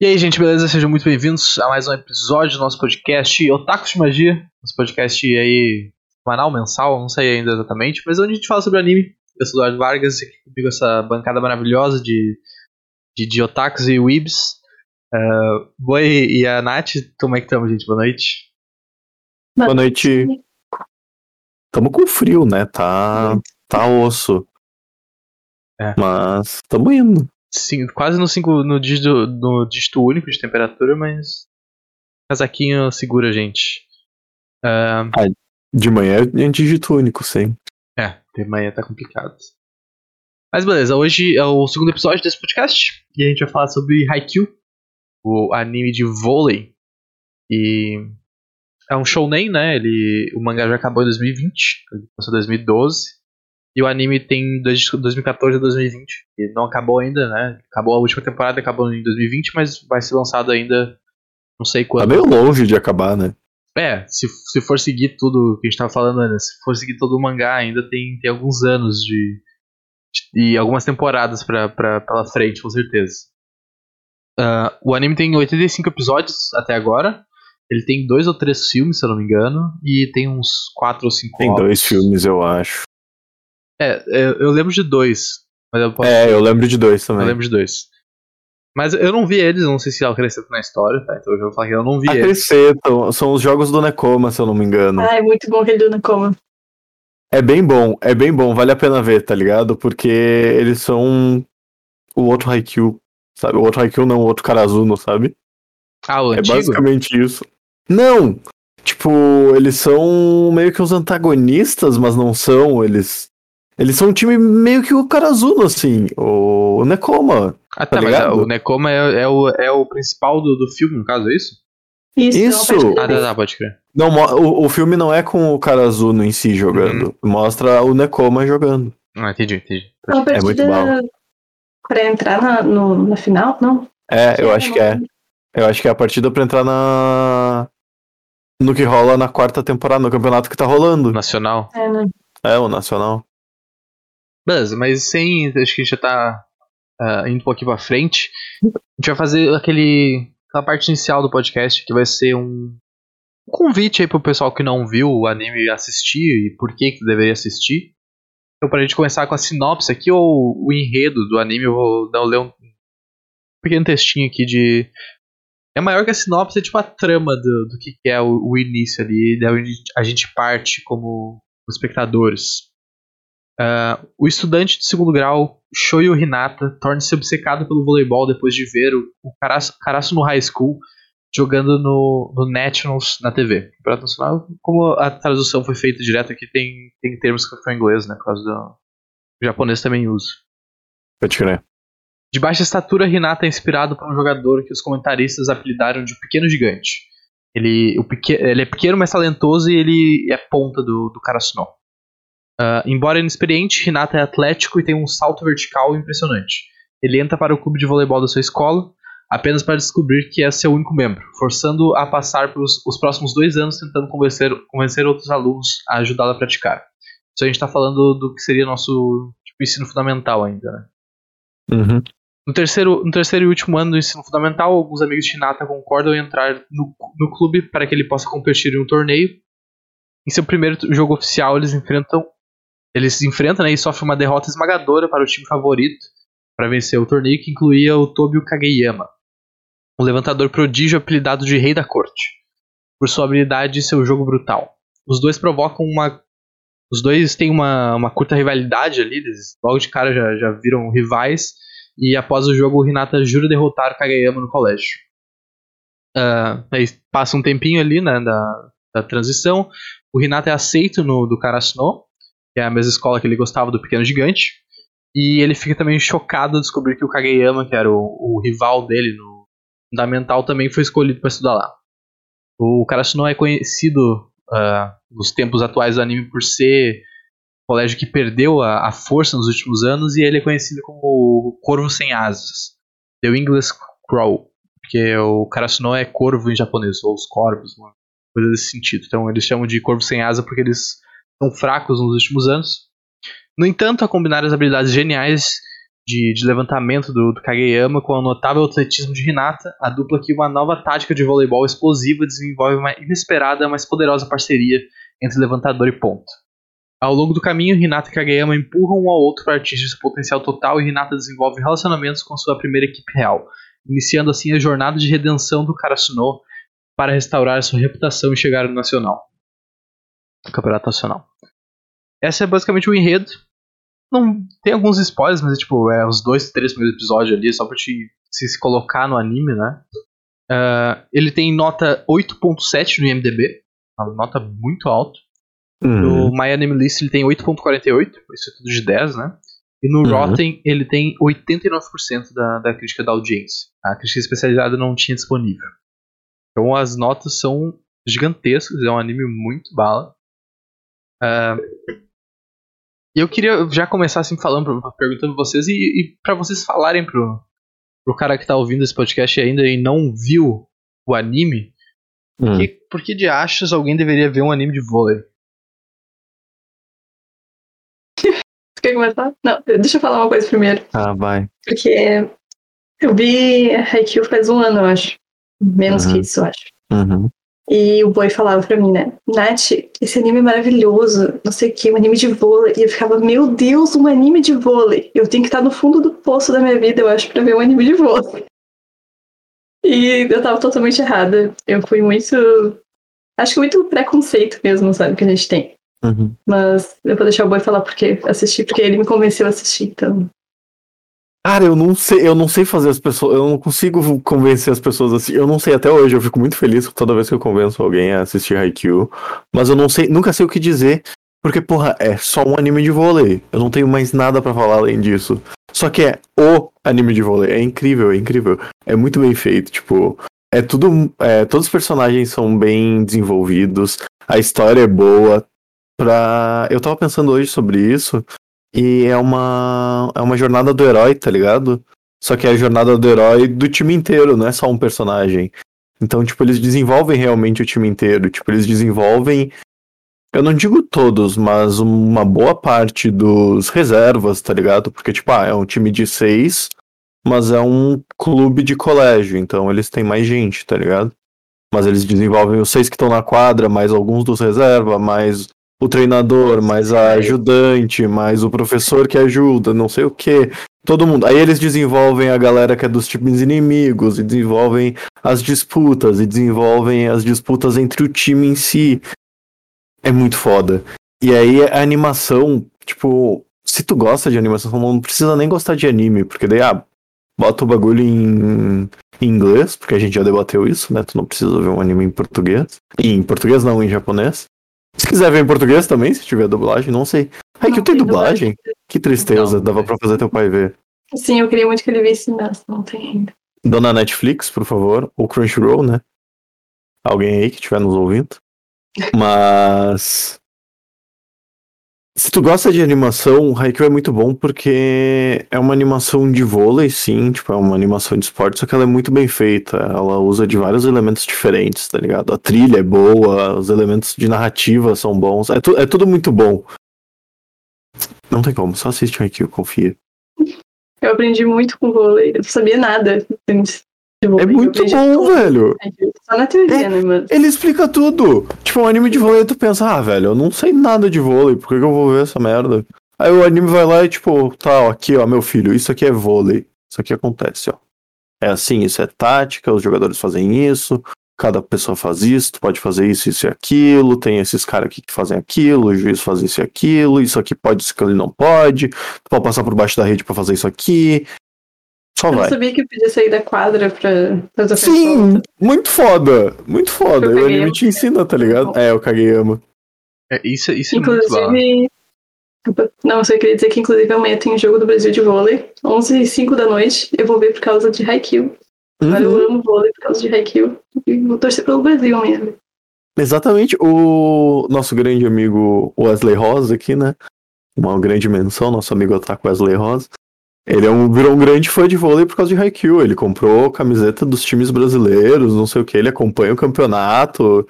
E aí, gente, beleza? Sejam muito bem-vindos a mais um episódio do nosso podcast Otakus de Magia. Nosso podcast aí, semanal, mensal, não sei ainda exatamente, mas onde a gente fala sobre anime. Eu sou o Eduardo Vargas, aqui comigo essa bancada maravilhosa de, de, de otakus e weebs. Uh, Boi e a Nath, como é que estamos, gente? Boa noite. Boa noite. Tamo com frio, né? Tá, tá osso. É. Mas tamo indo. Sim, quase no, cinco, no, dígito, no dígito único de temperatura, mas. Casaquinho segura a gente. Uh, De manhã é dígito único, sim. é, de manhã tá complicado. Mas beleza, hoje é o segundo episódio desse podcast e a gente vai falar sobre Haikyuu, o anime de vôlei. E é um shounen, né? Ele, o mangá já acabou em 2020, ele começou em 2012. E o anime tem desde 2014 a 2020. E não acabou ainda, né? Acabou a última temporada, acabou em 2020, mas vai ser lançado ainda não sei Tá quando. meio longe de acabar, né? É, se, se for seguir tudo que a gente tava falando antes, se for seguir todo o mangá, ainda tem, tem alguns anos de. de- e algumas temporadas pra, pra, pela frente, com certeza. Ah, o anime tem 85 episódios até agora. Ele tem dois ou três filmes, se eu não me engano, e tem uns quatro ou cinco Tem ovos. dois filmes, eu acho. É, eu, eu lembro de dois. Mas eu posso É, eu lembro de dois Eu também. lembro de dois. Mas eu não vi eles, eu não sei se acrescentam na história, tá? Então eu já vou falar que eu não vi eles. Acrescentam, são os jogos do Nekoma, se eu não me engano. Ah, é muito bom aquele do Nakoma. É bem bom, é bem bom, vale a pena ver, tá ligado? Porque eles são o outro Haikyuu, sabe? O outro Haikyuu não, o outro Karazuno, sabe? Ah, o É antigo? basicamente isso. Não! Tipo, eles são meio que os antagonistas, mas não são, eles... Eles são um time meio que o Karazuno, assim, o Nekoma. Ah, tá, tá mas ligado? o Nekoma é, é o, é o principal do, do filme, no caso, é isso? Isso, Isso. é Ah, tá, tá, pode crer. Não, o, o filme não é com o Karazuno em si jogando, mostra o Nekoma jogando. Ah, entendi, entendi. É É muito partida pra entrar na, no, na final? Não. É, eu acho que é. Eu acho que é a partida pra entrar na. No que rola na quarta temporada, no campeonato que tá rolando. Nacional. É, né? É, o Nacional. Beleza, mas sem. Acho que já tá ah, indo um pouquinho pra frente. A gente vai fazer aquele. aquela parte inicial do podcast que vai ser um. um convite aí pro pessoal que não viu o anime assistir e por que que deveria assistir. Então, pra gente começar com a sinopse aqui, ou o enredo do anime, eu vou dar, ler um pequeno textinho aqui de. É maior que a sinopse, é tipo a trama do, do que que é o, o início ali, da onde a gente parte como espectadores. Ah, o estudante de segundo grau, Shoyo Hinata, torna-se obcecado pelo voleibol depois de ver o, o no High School jogando no, no Nationals na TV. Campeonato Nacional, como a tradução foi feita direto aqui, tem, tem termos que foi em inglês, né? Por causa do. O japonês também usa. Pode crer. De baixa estatura, Hinata é inspirado por um jogador que os comentaristas apelidaram de Pequeno Gigante. Ele, o ele é pequeno, mas talentoso e ele é ponta do, do Karasuno. Ah, embora inexperiente, Hinata é atlético e tem um salto vertical impressionante. Ele entra para o clube de voleibol da sua escola apenas para descobrir que é seu único membro, forçando a passar pelos os próximos dois anos tentando convencer, convencer outros alunos a ajudá-lo a praticar. Isso a gente está falando do que seria nosso tipo, ensino fundamental ainda, né? Uhum. No terceiro, no terceiro e último ano do ensino fundamental, alguns amigos de Hinata concordam em entrar no, no clube para que ele possa competir em um torneio. Em seu primeiro jogo oficial, eles enfrentam. Eles se enfrentam né, e sofrem uma derrota esmagadora para o time favorito para vencer o torneio, que incluía o Tobio Kageyama, um levantador prodígio apelidado de Rei da Corte, por sua habilidade e seu jogo brutal. Os dois provocam uma. Os dois têm uma, uma curta rivalidade ali, eles logo de cara já, já viram rivais. E após o jogo, o Hinata jura derrotar Kageyama no colégio. Ah, aí passa um tempinho ali, né, da, da transição. O Hinata é aceito no do Karasuno, que é a mesma escola que ele gostava do Pequeno Gigante. E ele fica também chocado ao descobrir que o Kageyama, que era o, o rival dele no Fundamental, também foi escolhido para estudar lá. O Karasuno é conhecido ah, nos tempos atuais do anime por ser um colégio que perdeu a, a força nos últimos anos e ele é conhecido como o Corvo Sem Asas. The Wingless Crow. Porque o Karasuno é corvo em japonês, ou os corvos, uma coisa desse sentido. Então eles chamam de corvo sem asa porque eles são fracos nos últimos anos. No entanto, a combinar as habilidades geniais de, de levantamento do, do, Kageyama com o notável atletismo de Hinata, a dupla que uma nova tática de voleibol explosiva desenvolve uma inesperada, mas poderosa parceria entre levantador e ponto. Ao longo do caminho, Hinata e Kageyama empurram um ao outro para atingir seu potencial total e Hinata desenvolve relacionamentos com sua primeira equipe real, iniciando assim a jornada de redenção do Karasuno para restaurar sua reputação e chegar no nacional. Campeonato nacional. Essa é basicamente o enredo. Não tem alguns spoilers, mas é tipo, é os dois, três primeiros episódios ali, só pra te se, se colocar no anime, né? Uh, ele tem nota 8.7 no IMDB, uma nota muito alta. Uhum. No My Anime List ele tem 8.48, isso é tudo de 10, né? E no uhum. Rotten ele tem 89% da, da crítica da audiência. A crítica especializada não tinha disponível. Então as notas são gigantescas, é um anime muito bala. Uh, eu queria já começar assim falando, perguntando vocês e, e para vocês falarem pro, pro cara que tá ouvindo esse podcast ainda e não viu o anime, hum. por, que, por que de achas alguém deveria ver um anime de vôlei? Quer começar? Não, deixa eu falar uma coisa primeiro. Ah, vai. Porque eu vi Haikyuu faz um ano, eu acho. Menos uhum. que isso, eu acho. Uhum. E o boy falava pra mim, né? Nath, esse anime é maravilhoso, não sei o que, um anime de vôlei. E eu ficava, meu Deus, um anime de vôlei. Eu tenho que estar no fundo do poço da minha vida, eu acho, pra ver um anime de vôlei. E eu tava totalmente errada. Eu fui muito. Acho que muito preconceito mesmo, sabe, que a gente tem. Uhum. Mas eu vou deixar o boy falar porque assistir, porque ele me convenceu a assistir, então. Cara, eu não sei, eu não sei fazer as pessoas, eu não consigo convencer as pessoas assim. Eu não sei até hoje, eu fico muito feliz toda vez que eu convenço alguém a assistir Haikyuu, mas eu não sei, nunca sei o que dizer, porque porra, é só um anime de vôlei. Eu não tenho mais nada para falar além disso. Só que é o anime de vôlei, é incrível, é incrível. É muito bem feito, tipo, é tudo, é, todos os personagens são bem desenvolvidos, a história é boa. Pra... Eu tava pensando hoje sobre isso, e é uma, é uma jornada do herói, tá ligado? Só que é a jornada do herói do time inteiro, não é só um personagem. Então, tipo, eles desenvolvem realmente o time inteiro. Tipo, eles desenvolvem. Eu não digo todos, mas uma boa parte dos reservas, tá ligado? Porque, tipo, ah, é um time de seis, mas é um clube de colégio, então eles têm mais gente, tá ligado? Mas eles desenvolvem os seis que estão na quadra, mais alguns dos reserva, mais o treinador, mais a ajudante, mais o professor que ajuda, não sei o que. Todo mundo. Aí eles desenvolvem a galera que é dos times inimigos, e desenvolvem as disputas, e desenvolvem as disputas entre o time em si. É muito foda. E aí a animação, tipo, se tu gosta de animação, não precisa nem gostar de anime, porque daí, ah, bota o bagulho em, em inglês, porque a gente já debateu isso, né? Tu não precisa ver um anime em português. E em português não, em japonês. Se quiser ver em português também, se tiver dublagem, não sei. Ai, que tem dublagem? Que tristeza, não, dava pra fazer teu pai ver. Sim, eu queria muito que ele visse, mas não tem ainda. Dona Netflix, por favor, ou Crunchyroll, né? Alguém aí que estiver nos ouvindo. Mas. Se tu gosta de animação, o Haikyuu é muito bom porque é uma animação de vôlei, sim, tipo, é uma animação de esporte, só que ela é muito bem feita. Ela usa de vários elementos diferentes, tá ligado? A trilha é boa, os elementos de narrativa são bons, é, tu, é tudo muito bom. Não tem como, só assiste o Haikyuu, confia. Eu aprendi muito com vôlei, eu não sabia nada. É muito bom, velho. Só na teoria, é, né, mano? Ele explica tudo. Tipo, um anime de vôlei, tu pensa, ah, velho, eu não sei nada de vôlei, por que, que eu vou ver essa merda? Aí o anime vai lá e, tipo, tá, ó, aqui, ó, meu filho, isso aqui é vôlei. Isso aqui acontece, ó. É assim, isso é tática, os jogadores fazem isso, cada pessoa faz isso, tu pode fazer isso, isso e aquilo, tem esses caras aqui que fazem aquilo, o juiz faz isso e aquilo, isso aqui pode, isso ele não pode, tu pode passar por baixo da rede para fazer isso aqui, só eu vai. não sabia que podia sair da quadra pra fazer Sim, muito foda. Muito foda. O anime te ensina, tá ligado? É, o Kageyama. É, isso, isso inclusive, é muito. Não, eu só queria dizer que inclusive amanhã tem um jogo do Brasil de vôlei, 11 e 5 da noite. Eu vou ver por causa de Haikyuu. Uhum. Eu amo vôlei por causa de Haikyuu. E vou torcer pelo Brasil amanhã. Exatamente. O nosso grande amigo Wesley Rosa aqui, né? Uma grande menção, nosso amigo Otaku Wesley Rosa. Ele é um, virou um grande fã de vôlei por causa de Haikyuu. Ele comprou camiseta dos times brasileiros, não sei o que. Ele acompanha o campeonato.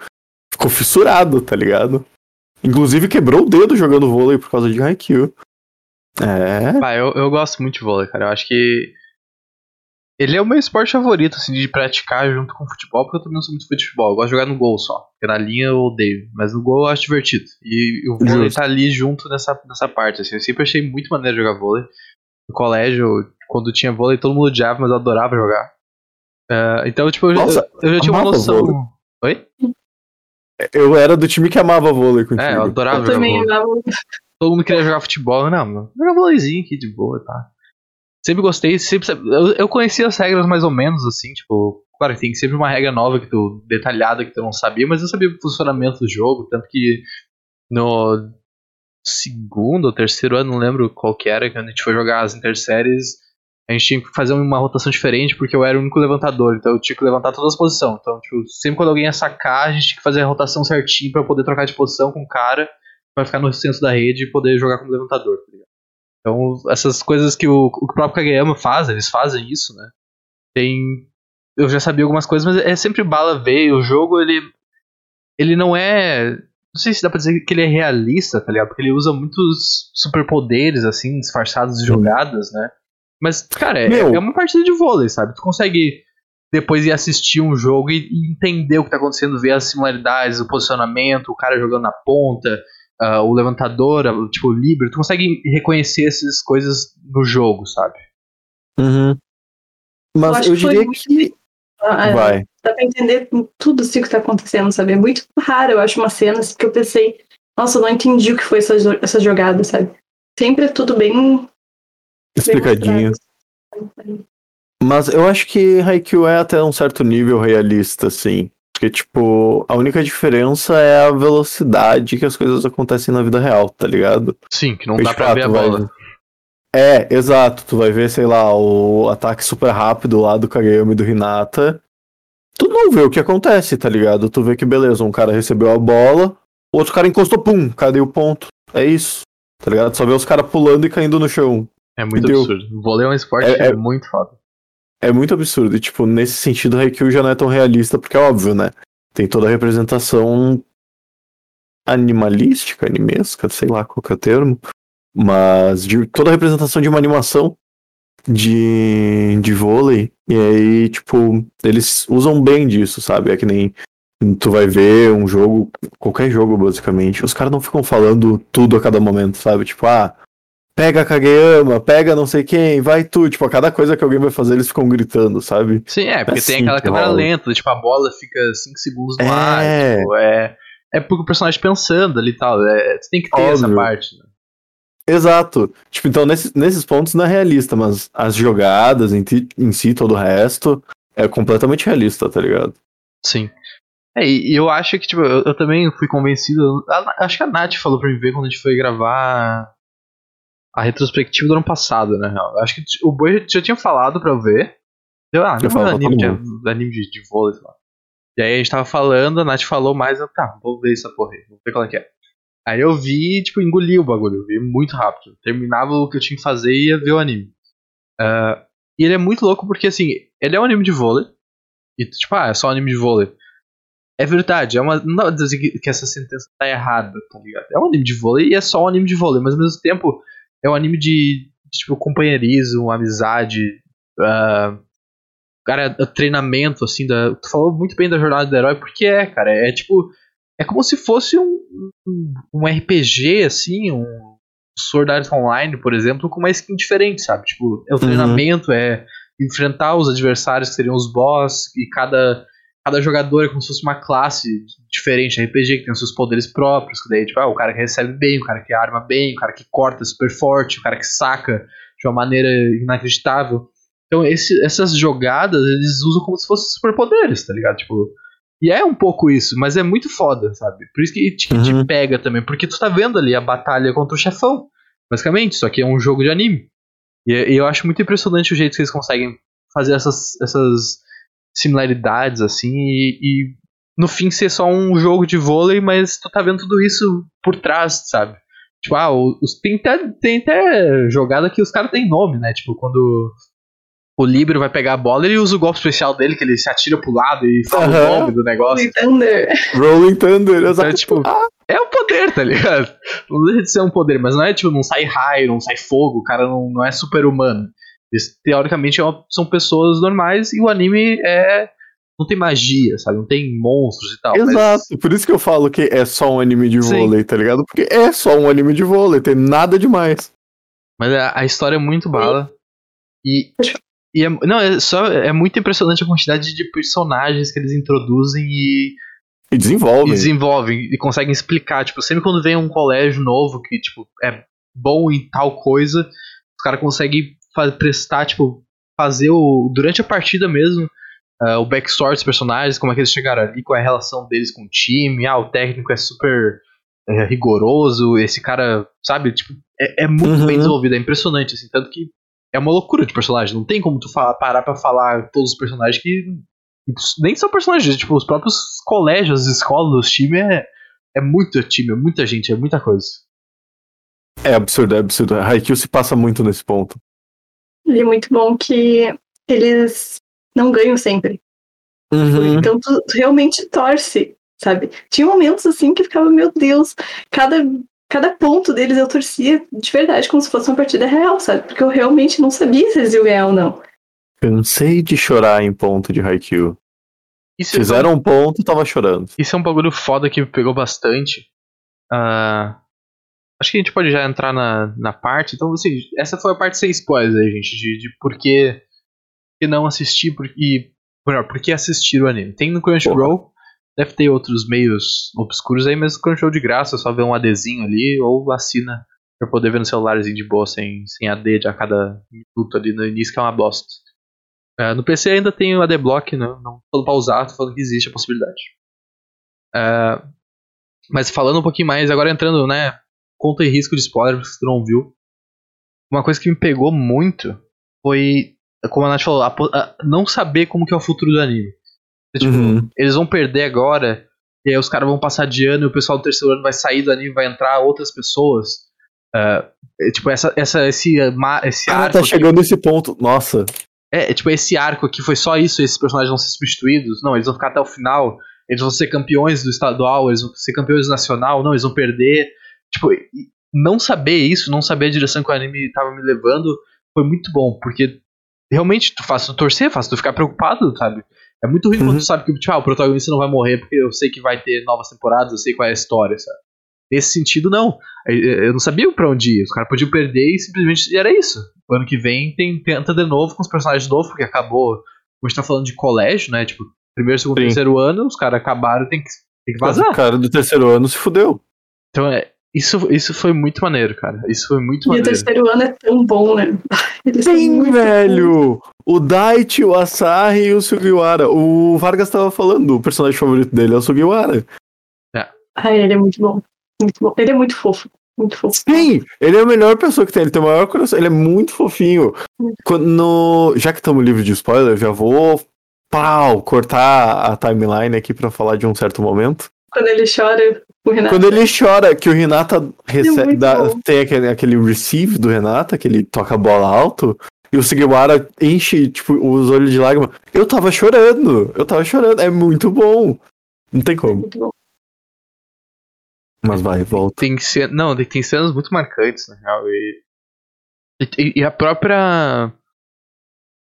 Ficou fissurado, tá ligado? Inclusive quebrou o dedo jogando vôlei por causa de Haikyuu. É. Ah, eu, eu gosto muito de vôlei, cara. Eu acho que ele é o meu esporte favorito, assim, de praticar junto com o futebol, porque eu também não sou muito fã de futebol. Eu gosto de jogar no gol só. Porque na linha eu odeio. Mas no gol eu acho divertido. E o vôlei Justo. tá ali junto nessa, nessa parte, assim. Eu sempre achei muito maneiro jogar vôlei. No colégio, quando tinha vôlei, todo mundo odiava, mas eu adorava jogar. Ah, então, tipo, eu, já- Nossa, eu já tinha uma noção. vôlei. Oi? Eu era do time que amava vôlei contigo. É, eu adorava Eu jogar também vôlei. amava. Todo mundo queria jogar futebol. Não, mano, jogar vôleizinho aqui de boa, tá? Sempre gostei, sempre. Eu, eu conhecia as regras mais ou menos, assim, tipo. Claro, que tem sempre uma regra nova que tu. detalhada que tu não sabia, mas eu sabia o funcionamento do jogo, tanto que no segundo ou terceiro ano, não lembro qual que era, quando a gente foi jogar as interséries, a gente tinha que fazer uma rotação diferente, porque eu era o único levantador, então eu tinha que levantar todas as posições. Então, tipo, sempre quando alguém ia sacar, a gente tinha que fazer a rotação certinho pra poder trocar de posição com o cara, pra ficar no centro da rede e poder jogar como levantador, tá ligado? Então, essas coisas que o, o próprio Kageyama faz, eles fazem isso, né? Tem. Eu já sabia algumas coisas, mas é sempre bala ver. e O jogo, ele. Ele não é. Não sei se dá pra dizer que ele é realista, tá ligado? Porque ele usa muitos superpoderes, assim, disfarçados de jogadas, né? Mas, cara, é, Meu. é uma partida de vôlei, sabe? Tu consegue depois ir assistir um jogo e, e entender o que tá acontecendo, ver as similaridades, o posicionamento, o cara jogando na ponta, ah, o levantador, ah, tipo, o líbero. Tu consegue reconhecer essas coisas no jogo, sabe? Uhum. Mas acho eu que foi diria muito- que. Ah, Vai. Dá pra entender tudo assim que tá acontecendo, sabe? É muito raro, eu acho, uma cena assim, que eu pensei, nossa, eu não entendi o que foi essa, essa jogada, sabe? Sempre é tudo bem. bem Explicadinho. mostrado. Mas eu acho que Haikyuu é até um certo nível realista, assim. Porque, tipo, a única diferença é a velocidade que as coisas acontecem na vida real, tá ligado? Sim, que não Porque, dá pra ver a bola. É, exato. Tu vai ver, sei lá, o ataque super rápido lá do Kageyama e do Hinata. Tu não vê o que acontece, tá ligado? Tu vê que, beleza, um cara recebeu a bola, o outro cara encostou, pum, cadê o ponto? É isso, tá ligado? Só vê os caras pulando e caindo no chão. É muito Deu. absurdo. O vôlei é um esporte É- é- muito foda. É muito absurdo. E, tipo, nesse sentido, Haikyuu já não é tão realista, porque é óbvio, né? Tem toda a representação animalística, animesca, sei lá qual que é o termo. Mas de toda a representação de uma animação de, de vôlei. E aí, tipo, eles usam bem disso, sabe? É que nem tu vai ver um jogo, qualquer jogo, basicamente. Os caras não ficam falando tudo a cada momento, sabe? Tipo, ah, pega a Kageyama, pega não sei quem, vai tu. Tipo, a cada coisa que alguém vai fazer, eles ficam gritando, sabe? Sim, é, porque tem assim aquela que câmera rola. lenta, tipo, a bola fica 5 segundos no É. ar. Tipo, é, é porque o personagem pensando ali e tal. É, você tem que ter essa Óbvio. parte. Né? Exato. Tipo, então nesses, nesses pontos não é realista, mas as jogadas em, ti- em si, todo o resto, é completamente realista, tá ligado? Sim. É, e, eu acho que, tipo, eu, eu também fui convencido. a- acho que a Nath falou pra mim ver quando a gente foi gravar a retrospectiva do ano passado, né? Eu acho que o Boi já tinha falado pra eu ver. Eu, ah, não pra anime, de, anime de, de vôlei, sei lá. E aí a gente tava falando, a Nath falou mais, eu, tá, vou ver essa porra aí, vou ver qual é que é. Aí eu vi, tipo, engoli o bagulho, eu vi muito rápido. Terminava o que eu tinha que fazer e ia ver o anime. Ah, e ele é muito louco porque, assim, ele é um anime de vôlei. E, tipo, ah, é só um anime de vôlei. É verdade, é uma. Não dá pra dizer que, essa sentença tá errada, tá ligado? É um anime de vôlei e é só um anime de vôlei, mas ao mesmo tempo é um anime de, de, tipo, companheirismo, amizade, ah, cara, treinamento, assim, da. Tu falou muito bem da jornada do herói, porque é, cara, é tipo. É como se fosse um, um, um RPG, assim, um Sword Art Online, por exemplo, com uma skin diferente, sabe? Tipo, é o Uhum. treinamento, é enfrentar os adversários que seriam os boss, e cada, cada jogador é como se fosse uma classe diferente, RPG que tem os seus poderes próprios, que daí, tipo, ah, o cara que recebe bem, o cara que arma bem, o cara que corta super forte, o cara que saca de uma maneira inacreditável. Então, esse- essas jogadas, eles usam como se fossem superpoderes, tá ligado? Tipo, e é um pouco isso, mas é muito foda, sabe? Por isso que te, te Uhum. pega também, porque tu tá vendo ali a batalha contra o chefão, basicamente, só que é um jogo de anime. E, e eu acho muito impressionante o jeito que eles conseguem fazer essas, essas similaridades, assim, e, e no fim ser só um jogo de vôlei, mas tu tá vendo tudo isso por trás, sabe? Tipo, ah, os, tem, até, tem até jogada que os caras têm nome, né? Tipo, quando o Libero vai pegar a bola, ele usa o golpe especial dele, que ele se atira pro lado e fala o nome do negócio. Thunder. Rolling Thunder, Então, exato. tipo, Ah, é o poder, tá ligado? Não deixa de ser um poder, mas não é tipo, não sai raio, não sai fogo, o cara não, não é super humano. Eles, teoricamente, é uma- são pessoas normais e o anime é. Não tem magia, sabe? Não tem monstros e tal. mas- Exato, por isso que eu falo que é só um anime de Sim. vôlei, tá ligado? Porque é só um anime de vôlei, tem nada demais. Mas a, a história é muito bala. E. E é, não, é só. É muito impressionante a quantidade de personagens que eles introduzem e, E e desenvolve. desenvolvem e conseguem explicar. Tipo, sempre quando vem um colégio novo que, tipo, é bom em tal coisa, os caras conseguem prestar, tipo, fazer o. Durante a partida mesmo. ah, o backstory dos personagens, como é que eles chegaram ali, qual é a relação deles com o time, ah, o técnico é super é, rigoroso, esse cara, sabe, tipo, é, é muito Uhum. bem desenvolvido, é impressionante, assim, tanto que é uma loucura de personagem, não tem como tu falar, parar pra falar todos os personagens que nem são personagens, tipo, os próprios colégios, as escolas, os times, é, é muito time, é muita gente, é muita coisa. É absurdo, é absurdo. Haikyuu se passa muito nesse ponto. E é muito bom que eles não ganham sempre. Uhum. Então tu, tu realmente torce, sabe? Tinha momentos assim que ficava, meu Deus, cada, cada ponto deles eu torcia de verdade, como se fosse uma partida real, sabe? Porque eu realmente não sabia se eles iam ganhar ou não. Cansei de chorar em ponto de Haikyuu. Isso é Fizeram um ponto, tava chorando. Isso é um bagulho foda que me pegou bastante. Ah, acho que a gente pode já entrar na, na parte. Então, assim, essa foi a parte sem spoilers aí, gente, de, de por que, por que não assistir por, e, melhor, por que assistir o anime. Tem no Crunchyroll, deve ter outros meios obscuros aí, mas Crunchyroll de graça, só ver um ADzinho ali ou assina pra poder ver no celularzinho de boa, sem, sem AD a cada minuto ali no início, que é uma bosta. Ah, no PC ainda tem o ADBlock, né? não tô falando pra usar, tô falando que existe a possibilidade. Ah, mas falando um pouquinho mais, agora entrando, né? Conta e risco de spoiler, se tu não viu. Uma coisa que me pegou muito foi, como a Nath falou, a a não saber como que é o futuro do anime. Tipo, Uhum. eles vão perder agora, e aí os caras vão passar de ano e o pessoal do terceiro ano vai sair do anime, vai entrar outras pessoas. É, tipo, essa, essa, esse, esse Ah, arco. tá aqui- chegando nesse ponto. Nossa. é, é, tipo, esse arco aqui foi só isso, esses personagens vão ser substituídos. Não, eles vão ficar até o final. Eles vão ser campeões do estadual, eles vão ser campeões do nacional. Não, eles vão perder. Tipo, não saber isso, não saber a direção que o anime tava me levando, foi muito bom, porque realmente tu faz tu torcer, faz tu ficar preocupado, sabe? É muito ruim Uhum. quando tu sabe que tipo, ah, o protagonista não vai morrer porque eu sei que vai ter novas temporadas, eu sei qual é a história, sabe? Nesse sentido, não. Eu- Eu não sabia pra onde ir. Os caras podiam perder e simplesmente era isso. O ano que vem tem, tenta de novo com os personagens novos, porque acabou. Como a gente tá falando de colégio, né? Tipo, primeiro, segundo, Sim. terceiro ano, os caras acabaram, tem que, tem que O vazar. cara do terceiro ano se fudeu. Então, é, isso, isso foi muito maneiro, cara. Isso foi muito E o maneiro. terceiro ano é tão bom, né? Eles Sim, velho! O Daichi, o Asahi e o Sugiwara. O Vargas tava falando, o personagem favorito dele é o Sugiwara. Ai, ele é muito bom. Muito bom. Ele é muito fofo. Muito fofo. Sim, ele é a melhor pessoa que tem, ele tem o maior coração, ele é muito fofinho. Quando, no- já que estamos livres de spoiler, já vou pau, cortar a timeline aqui pra falar de um certo momento. Quando ele chora, o Renato. Quando ele chora, que o Renata recebe, muito dá- tem aquele, aquele receive do Renata, que ele toca a bola alto, e o Sugiwara enche tipo, os olhos de lágrima. Eu tava chorando, eu tava chorando, é muito bom. Não tem como. Muito bom. Mas vai, volta. Tem cen- não, tem, tem cenas muito marcantes, na real. E, e, e a própria.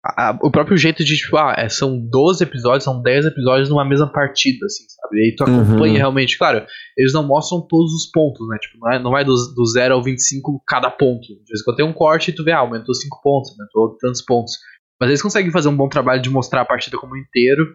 A- a- o próprio jeito de, tipo, ah, é, são 12 episódios, são 10 episódios numa mesma partida, assim, sabe? E aí tu acompanha Uhum. realmente. Claro, eles não mostram todos os pontos, né? Tipo, não, é, não vai do, do 0 ao 25 cada ponto. De vez em quando tem um corte e tu vê, ah, aumentou 5 pontos, aumentou tantos pontos. Mas eles conseguem fazer um bom trabalho de mostrar a partida como inteiro.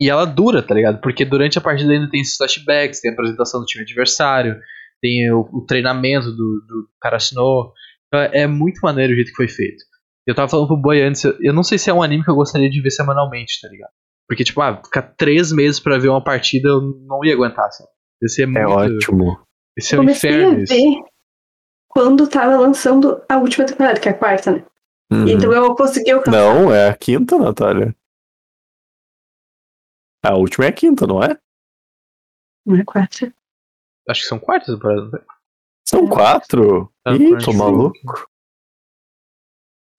E ela dura, tá ligado? Porque durante a partida ainda tem esses flashbacks, tem a apresentação do time adversário, tem o, o treinamento do, do Karasuno. Então é, é muito maneiro o jeito que foi feito. Eu tava falando pro Boy antes, eu, eu não sei se é um anime que eu gostaria de ver semanalmente, tá ligado? Porque, tipo, ah, ficar três meses pra ver uma partida eu não ia aguentar, sabe? Esse é, É muito. ótimo. Esse é um Comecei inferno. a isso. ver quando tava lançando a última temporada, que é a quarta, né? Uhum. Então eu consegui alcançar. Não, é a quinta, Natália. A última é a quinta, não é? Não é a quarta. Acho que são quartas temporadas. né? São quatro? Ah, Ih, tô maluco.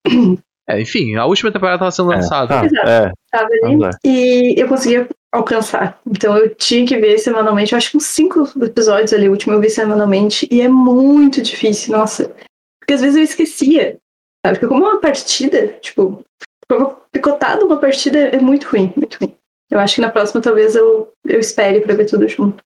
É, enfim, a última temporada tava sendo É, lançada. tá, Exato. é, Tava ali. E eu conseguia alcançar. Então eu tinha que ver semanalmente. Eu acho que uns cinco episódios ali, o último eu vi semanalmente. E é muito difícil, nossa. Porque às vezes eu esquecia. Sabe? Porque como é uma partida, tipo, picotado uma partida é muito ruim, muito ruim. Eu acho que na próxima talvez eu, eu espere pra ver tudo junto.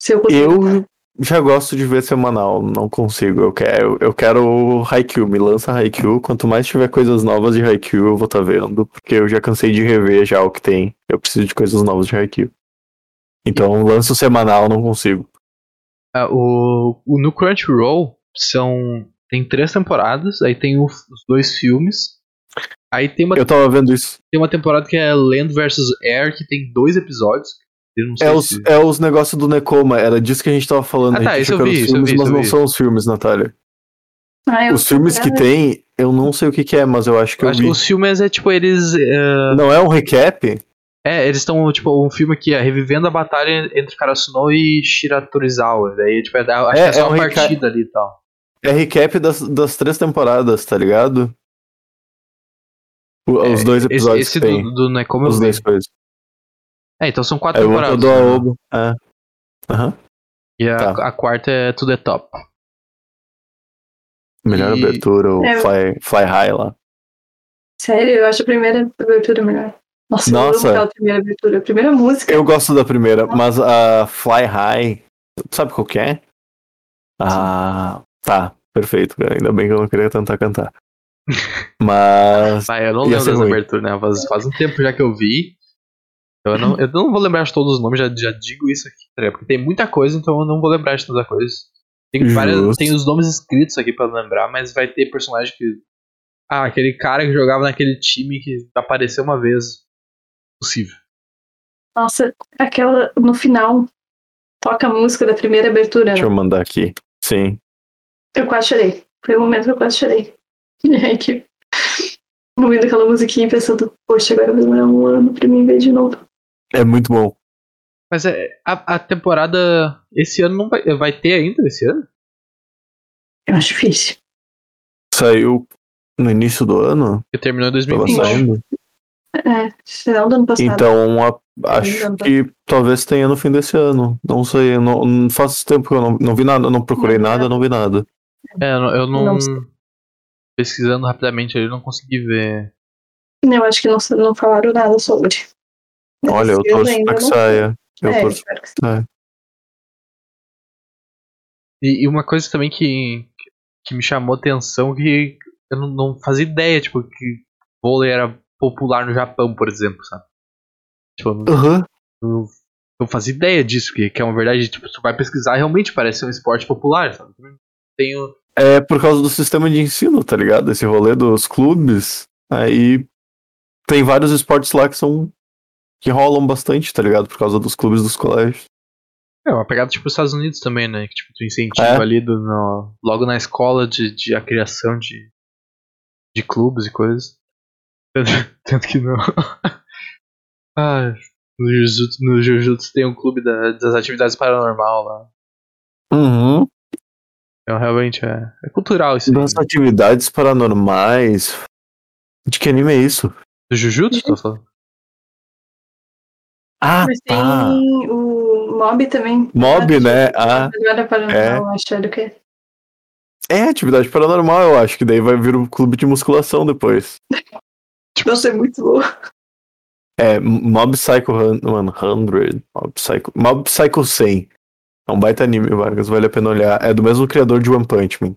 Se eu conseguir. Eu já gosto de ver semanal, não consigo. Eu quero, eu quero Haikyuu, me lança Haikyuu. Quanto mais tiver coisas novas de Haikyuu, eu vou estar vendo, porque eu já cansei de rever já o que tem. Eu preciso de coisas novas de Haikyuu. Então, lança o semanal, não consigo. Ah, o, o- no Crunchyroll são. Tem três temporadas, aí tem o- os dois filmes. Aí tem uma, Eu tava vendo isso. tem uma temporada que é Land vs Air, que tem dois episódios. Eu não sei É os, se. é os negócios do Nekoma, era disso que a gente tava falando. Ah, a tá, isso eu vi, eram os isso eu filmes, vi, mas isso eu não vi. são os filmes, Natália. Ah, Os filmes que tem, eu não sei o que, que é, mas eu acho que Eu eu acho vi. que os filmes é tipo, eles. é, Não é um recap? É, eles estão, tipo, um filme que é revivendo a batalha entre Karasuno e Shiratorizawa. Daí, tipo, é, acho É, que é só é um uma partida ali e tal. É recap das, das três temporadas, tá ligado? O- os É, dois esse- episódios Esse, que tem. do, do Nekoma eu Os vi. dois coisas. É, então são quatro É o outro temporadas. do né? Aobo. É. Aham. E a, Tá. a quarta é To The Top. Melhor E- abertura, o É. Fly, Fly High lá. Sério, eu acho a primeira abertura melhor. Nossa, eu Nossa. amo aquela primeira abertura. A primeira música. Eu gosto da primeira, mas a Fly High. Sabe qual que é? Ah. Tá, perfeito, cara. Ainda bem que eu não queria tentar cantar. Mas. Ah, eu não lembro ruim. aberturas, né? Faz, faz um tempo já que eu vi. Eu não, eu não vou lembrar de todos os nomes, já, já digo isso aqui, tá? Porque tem muita coisa, então eu não vou lembrar de toda a coisa. Tem, várias, tem os nomes escritos aqui pra lembrar, mas vai ter personagem que. Ah, aquele cara que jogava naquele time que apareceu uma vez. Possível. Nossa, aquela no final toca a música da primeira abertura. Deixa Né? eu mandar aqui. Sim. Eu quase chorei. Foi o momento que eu quase chorei. E aí que. Ouvindo aquela musiquinha e pensando, poxa, agora vai demorar um ano pra mim ver de novo. É muito bom. Mas é, a, a temporada. Esse ano não vai. Vai ter ainda esse ano? Eu acho difícil. Saiu no início do ano? Que terminou em Tava 2020. saindo? É, final do ano passado. Então, a- acho que talvez tenha no fim desse ano. Não sei, eu não, não faz tempo que eu não, não vi nada, não procurei Não, nada, não vi nada. É, eu não. não- pesquisando rapidamente ali, eu não consegui ver. Eu acho que não, não falaram nada sobre. Olha, eu torço pra que saia. Eu É, torço espero que saia. E, e uma coisa também que, que me chamou atenção que eu não, não fazia ideia, tipo, que vôlei era popular no Japão, por exemplo, sabe? Tipo, eu não, Aham. eu não fazia ideia disso, que, que é uma verdade, tipo, tu vai pesquisar, realmente parece ser um esporte popular, sabe? Tenho. É por causa do sistema de ensino, tá ligado? Esse rolê dos clubes. Aí tem vários esportes lá que são. Que rolam bastante, tá ligado? Por causa dos clubes dos colégios. É uma pegada tipo os Estados Unidos também, né? Que tipo, tu incentiva É. ali do, no- logo na escola de, de a criação de, de clubes e coisas. Tanto, tanto que não. ah, no Jujutsu, no Jujutsu tem um clube da- das atividades paranormal lá. Uhum. Então realmente é, é cultural isso aí. Das né? atividades paranormais. De que anime é isso? Do Jujutsu, tô falando? Ah, Mas tem tá. o Mob também. Mob, né? Ah, Agora paranormal, achando que é atividade paranormal, eu acho. Que daí vai vir o clube de musculação depois. Nossa, é muito boa. É, Mob Psycho 100. Mano, 100. Mob Psycho, Mob Psycho 100. É um baita anime, Vargas. Vale a pena olhar. É do mesmo criador de One Punch Man.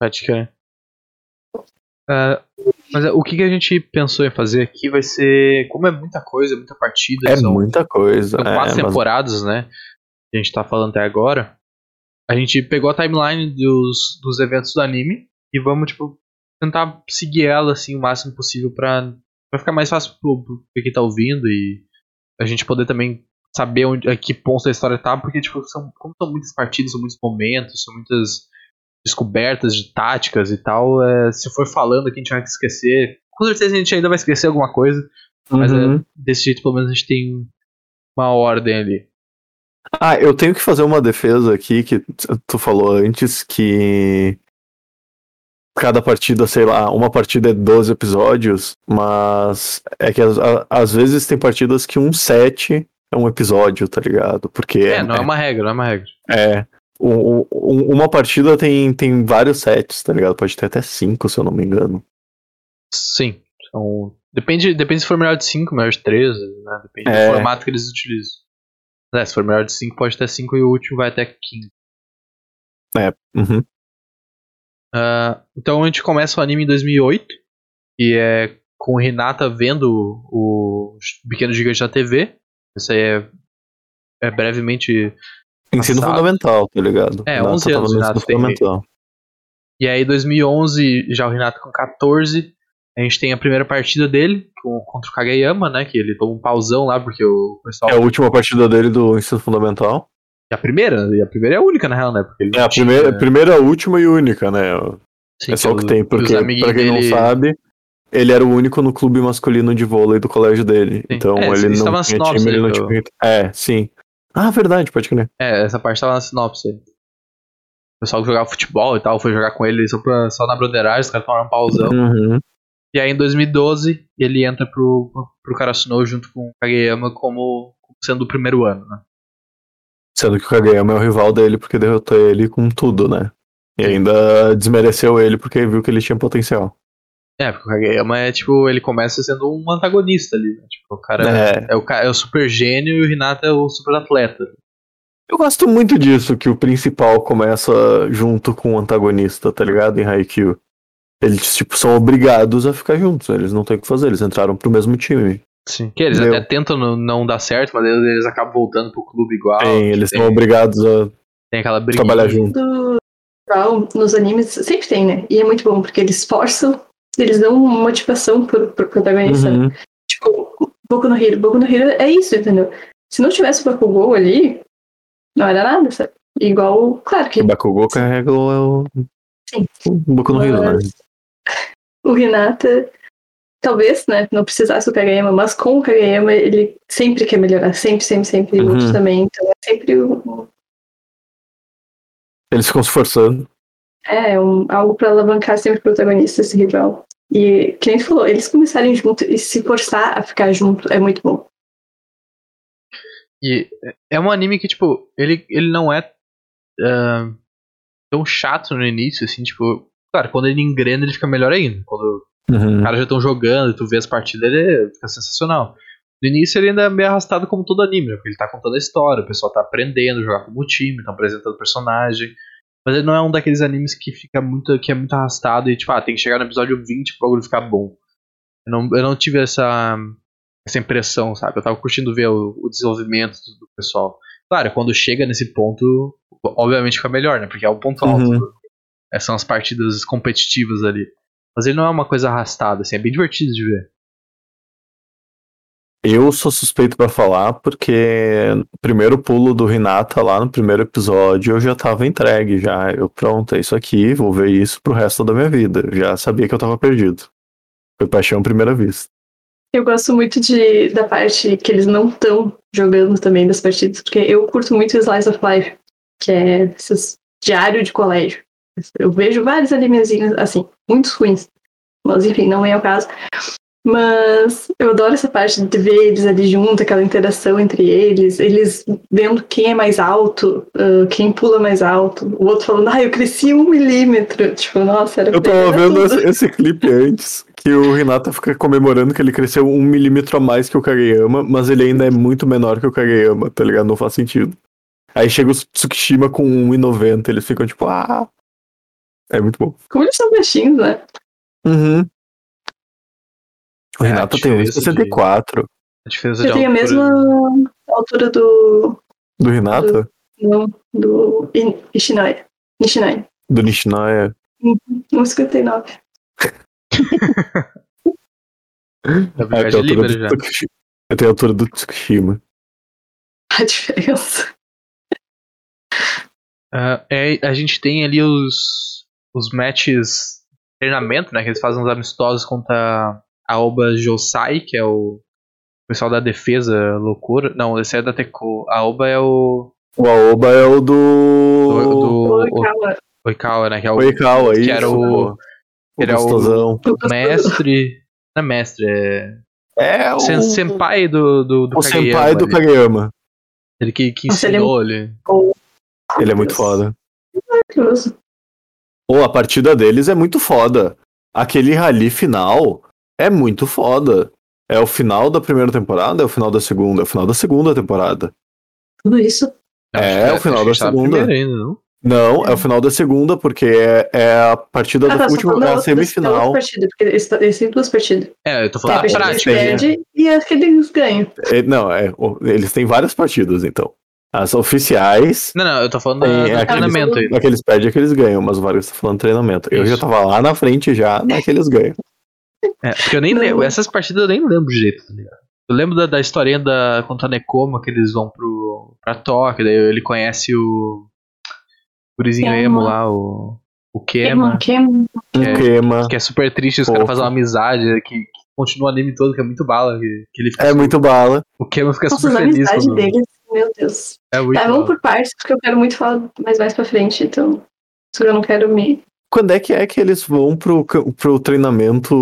Pode crer. Ah, mas é, o que, que a gente pensou em fazer aqui vai ser. Como é muita coisa, muita partida. É são- muita coisa. São é, quatro mas- temporadas, né? Que a gente tá falando até agora. A gente pegou a timeline dos, dos eventos do anime e vamos, tipo, tentar seguir ela, assim, o máximo possível pra, pra ficar mais fácil pro, pro quem tá ouvindo e a gente poder também saber onde, a que ponto da história tá, porque, tipo, são, como são muitas partidas, são muitos momentos, são muitas descobertas de táticas e tal, é, se for falando aqui a gente vai esquecer. Com certeza a gente ainda vai esquecer alguma coisa, mas Uhum. é, desse jeito pelo menos a gente tem uma ordem ali. Ah, eu tenho que fazer uma defesa aqui que tu falou antes que. cada partida, sei lá, uma partida é 12 episódios, mas é que às, vezes tem partidas que um set é um episódio, tá ligado? Porque É, não é uma regra, não é uma regra. É. Um- um- uma partida tem, tem vários sets, tá ligado? Pode ter até cinco, se eu não me engano. Sim. Então, depende, depende se for melhor de 5, melhor de 13, né? Depende É. do formato que eles utilizam. É, se for melhor de 5, pode ter 5 e o último vai até 15. Uhum. Ah, então a gente começa o anime em 2008, e é com o Hinata vendo o Pequeno Gigante na TV. Isso aí é, é brevemente. Ensino Passado. fundamental, tá ligado? É, Não, 11 tá anos ensino fundamental. E aí, 2011, já o Hinata com 14, a gente tem a primeira partida dele contra o Kageyama, né? Que ele toma um pausão lá, porque o pessoal. É a última partida dele do ensino fundamental. E a primeira, e a primeira é a única, na real, né? Porque É a tinha, primeira, né? primeira, última e única, né? Sim, é só o que tem, porque, pra quem dele- não sabe, ele era o único no clube masculino de vôlei do colégio dele. Então É, ele não tinha time, ele não tinha. É, sim. Ah, verdade, pode crer. É, essa parte tava na sinopse. O pessoal que jogava futebol e tal foi jogar com ele só, pra, só na broderagem, os caras tomaram um pausão. Uhum. E aí em 2012 ele entra pro, pro Karasuno junto com o Kageyama como sendo o primeiro ano, né? Sendo que o Kageyama é o rival dele porque derrotou ele com tudo, né? E ainda desmereceu ele porque viu que ele tinha potencial. É, porque o Kageyama é tipo, ele começa sendo um antagonista ali, né? Tipo, o cara É. é, o, é o super gênio e o Hinata é o super atleta. Eu gosto muito disso, que o principal começa junto com o antagonista, tá ligado? Em Haikyuu. Eles, tipo, são obrigados a ficar juntos, né? eles não têm o que fazer, eles entraram pro mesmo time. Sim. Que eles Entendeu? até tentam não, não dar certo, mas eles, eles acabam voltando pro clube igual. Tem, eles tem, são obrigados a tem aquela briga. trabalhar junto. do nos animes sempre tem, né? E é muito bom, porque eles forçam, eles dão motivação pro, pro protagonista. Uhum. Tipo, Boku no Hero. Boku no Hero é isso, entendeu? Se não tivesse o Bakugou ali, não era nada, sabe? Igual, claro que O Bakugou carrega o, Sim. o Boku no Hero, né? O Hinata, talvez, né, não precisasse do Kageyama, mas com o Kageyama ele sempre quer melhorar, sempre, sempre, sempre, Uhum. outros também, então é sempre um, Eles ficam se forçando. É, um, algo pra alavancar sempre o protagonista, esse rival. E, que nem tu falou, eles começarem junto e se forçar a ficar junto é muito bom. E é um anime que, tipo, ele, ele não é ah, tão chato no início, assim, tipo. Claro, quando ele engrena, ele fica melhor ainda. Quando Uhum. os caras já estão jogando e tu vê as partidas, ele fica sensacional. No início ele ainda é meio arrastado como todo anime, né? Porque ele tá contando a história, o pessoal tá aprendendo a jogar como time, tá apresentando personagem. Mas ele não é um daqueles animes que fica muito. que é muito arrastado e, tipo, ah, tem que chegar no episódio 20 pro bagulho ficar bom. Eu não, eu não tive essa, essa impressão, sabe? Eu tava curtindo ver o, o desenvolvimento do, pessoal. Claro, quando chega nesse ponto, obviamente fica melhor, né? Porque é o ponto alto. Uhum. São as partidas competitivas ali. Mas ele não é uma coisa arrastada, assim, é bem divertido de ver. Eu sou suspeito pra falar porque primeiro pulo do Renata lá no primeiro episódio eu já tava entregue já. Eu pronto, é isso aqui, vou ver isso pro resto da minha vida. Já sabia que eu tava perdido. Foi paixão à primeira vista. Eu gosto muito de, da parte que eles não estão jogando também das partidas, porque eu curto muito Slice of Life, que é esses diário de colégio. Eu vejo vários animezinhos assim, muitos ruins, mas enfim, não é o caso. Mas eu adoro essa parte de ver eles ali junto, aquela interação entre eles, eles vendo quem é mais alto, ah, quem pula mais alto, o outro falando, ah, eu cresci um milímetro. Tipo, nossa, era Eu tava vendo esse, esse clipe antes, que o Renata fica comemorando que ele cresceu um milímetro a mais que o Kageyama, mas ele ainda é muito menor que o Kageyama, tá ligado? Não faz sentido. Aí chega o Tsukishima com 1,90, eles ficam tipo, ah. É muito bom. Como eles são baixinhos, né? Uhum. O É, Renata a tem diferença 1,64 A diferença Eu de tenho a mesma altura do. do Renata, Não, do In- Ishinai. Nishinai. do Nishinaya. 1,59. Da Ah, eu tenho do Eu tenho a altura do Tsukishima. A diferença. Ah, é, a gente tem ali os, os matches de treinamento, né? Que eles fazem uns amistosos contra a Oba Josai, que é o pessoal da defesa loucura. Não, esse é da Teco. A Oba é o. O Aoba é o Do, do. do Oi, calma. Oikawa, né? Que é o, Oikawa, que isso. era o- O Ele é o- gostosão. O mestre. Não é mestre, é. É o, sen- Senpai do, do, do o senpai do ali. Kageyama. Ele que, que Nossa, ele é ensinou ele. Ele é muito foda. Maravilhoso. Ou a partida deles é muito foda. Aquele rally final é muito foda. É o final da primeira temporada, é o final da segunda, é o final da segunda temporada. Tudo isso. É, Acho o final da tá segunda. ainda, não? Não, é o final da segunda, porque é, é a partida Ah, do tá, só último, é da a semifinal. outra partida, porque eles, eles têm duas partidas. É, eu tô Tem falando a da partida que tem. perdem e a que eles ganham. É, não, é, eles têm várias partidas, então. As oficiais, Não, não, eu tô falando Tem da, do aqueles- treinamento aí. a que eles perdem é que eles ganham, mas o Vargas tá falando treinamento. Eu já Isso. tava lá na frente já, na que eles ganham. É, porque eu nem Não. lembro. Essas partidas eu nem lembro direito, tá ligado? Eu lembro da, da historinha da contra a Nekoma, que eles vão pro, pra Tóquio, daí ele conhece o. O gurizinho Kema. emo lá, o. O Kema, Queima, queima. Um É, queima. que é super triste, os caras fazem uma amizade, que, que continua o anime todo, que é muito bala, que, que ele fica É muito bala. O Kema fica Nossa, super feliz amizades quando. deles, meu Deus. É muito Tá, bala. vamos por partes, porque eu quero muito falar mais mais pra frente, então. Isso eu não quero me. Quando é que é que eles vão pro, pro treinamento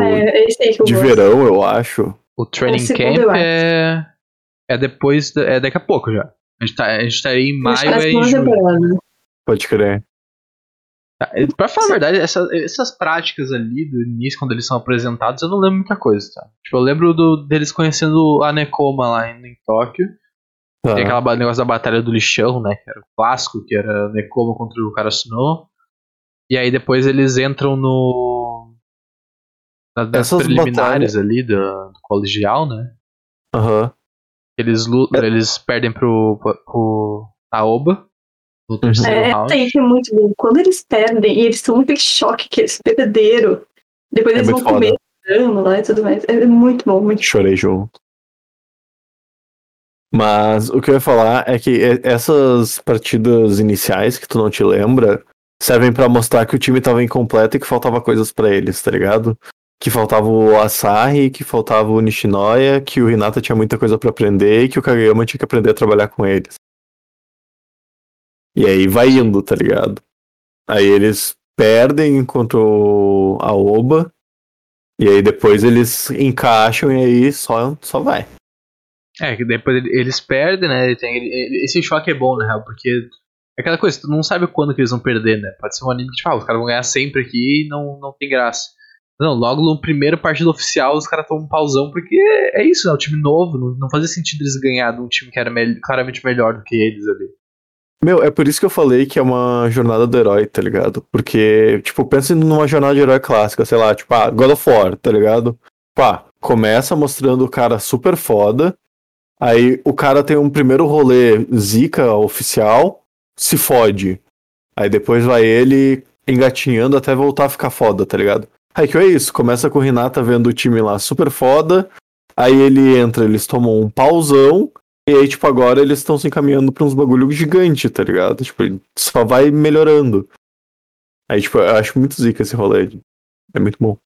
É, é eu de gosto. verão, eu acho? O training segundo, camp é. É depois. da- É daqui a pouco já. A gente, tá, a gente tá aí em maio na é em segunda junho. temporada. Pode crer. Tá, e Pra falar a verdade, essa- essas práticas ali do início, quando eles são apresentados, eu não lembro muita coisa, tá? Tipo, eu lembro do, deles conhecendo a Nekoma lá em, em Tóquio. Tá. Tem aquela ba- negócio da batalha do lixão, né? Que era o clássico, que era Nekoma contra o Karasuno. E aí depois eles entram no. na- nas Essas preliminares ali do, do colegial, né? Aham. Eles, lu- É. eles perdem pro, pro Aoba no terceiro É, round. essa aí que é muito bom. Quando eles perdem e eles estão muito em choque que eles perderam, depois É eles vão comer dano lá e tudo mais. É muito bom, muito Chorei junto. Mas o que eu ia falar é que essas partidas iniciais que tu não te lembra servem pra mostrar que o time tava incompleto e que faltava coisas pra eles, tá ligado? Que faltava o Asahi, que faltava o Nishinoya, que o Hinata tinha muita coisa pra aprender e que o Kageyama tinha que aprender a trabalhar com eles. E aí vai indo, tá ligado? Aí eles perdem contra o Aoba e aí depois eles encaixam e aí só, só vai. É, que depois ele- eles perdem, né? Tem, esse choque é bom, na real, porque aquela coisa, tu não sabe quando que eles vão perder, né? Pode ser um anime que, tipo, ah, os caras vão ganhar sempre aqui e não, não tem graça. Não, logo no primeiro partido oficial os caras tomam um pauzão, porque é isso, né? O time novo, não, não fazia sentido eles ganhar de um time que era mel- claramente melhor do que eles ali. Meu, é por isso que eu falei que é uma jornada do herói, tá ligado? Porque, tipo, pensa numa jornada de herói clássica, sei lá, tipo, ah, God of War, tá ligado? Pá, começa mostrando o cara super foda, aí o cara tem um primeiro rolê zica oficial, se fode. Aí depois vai ele engatinhando até voltar a ficar foda, tá ligado? Aí que é isso, começa com o Renata vendo o time lá super foda, aí ele entra, eles tomam um pauzão, e aí, tipo, agora eles estão se encaminhando pra uns bagulho gigante, tá ligado? Tipo, só vai melhorando. Aí, tipo, eu acho muito zica esse rolê. É muito bom.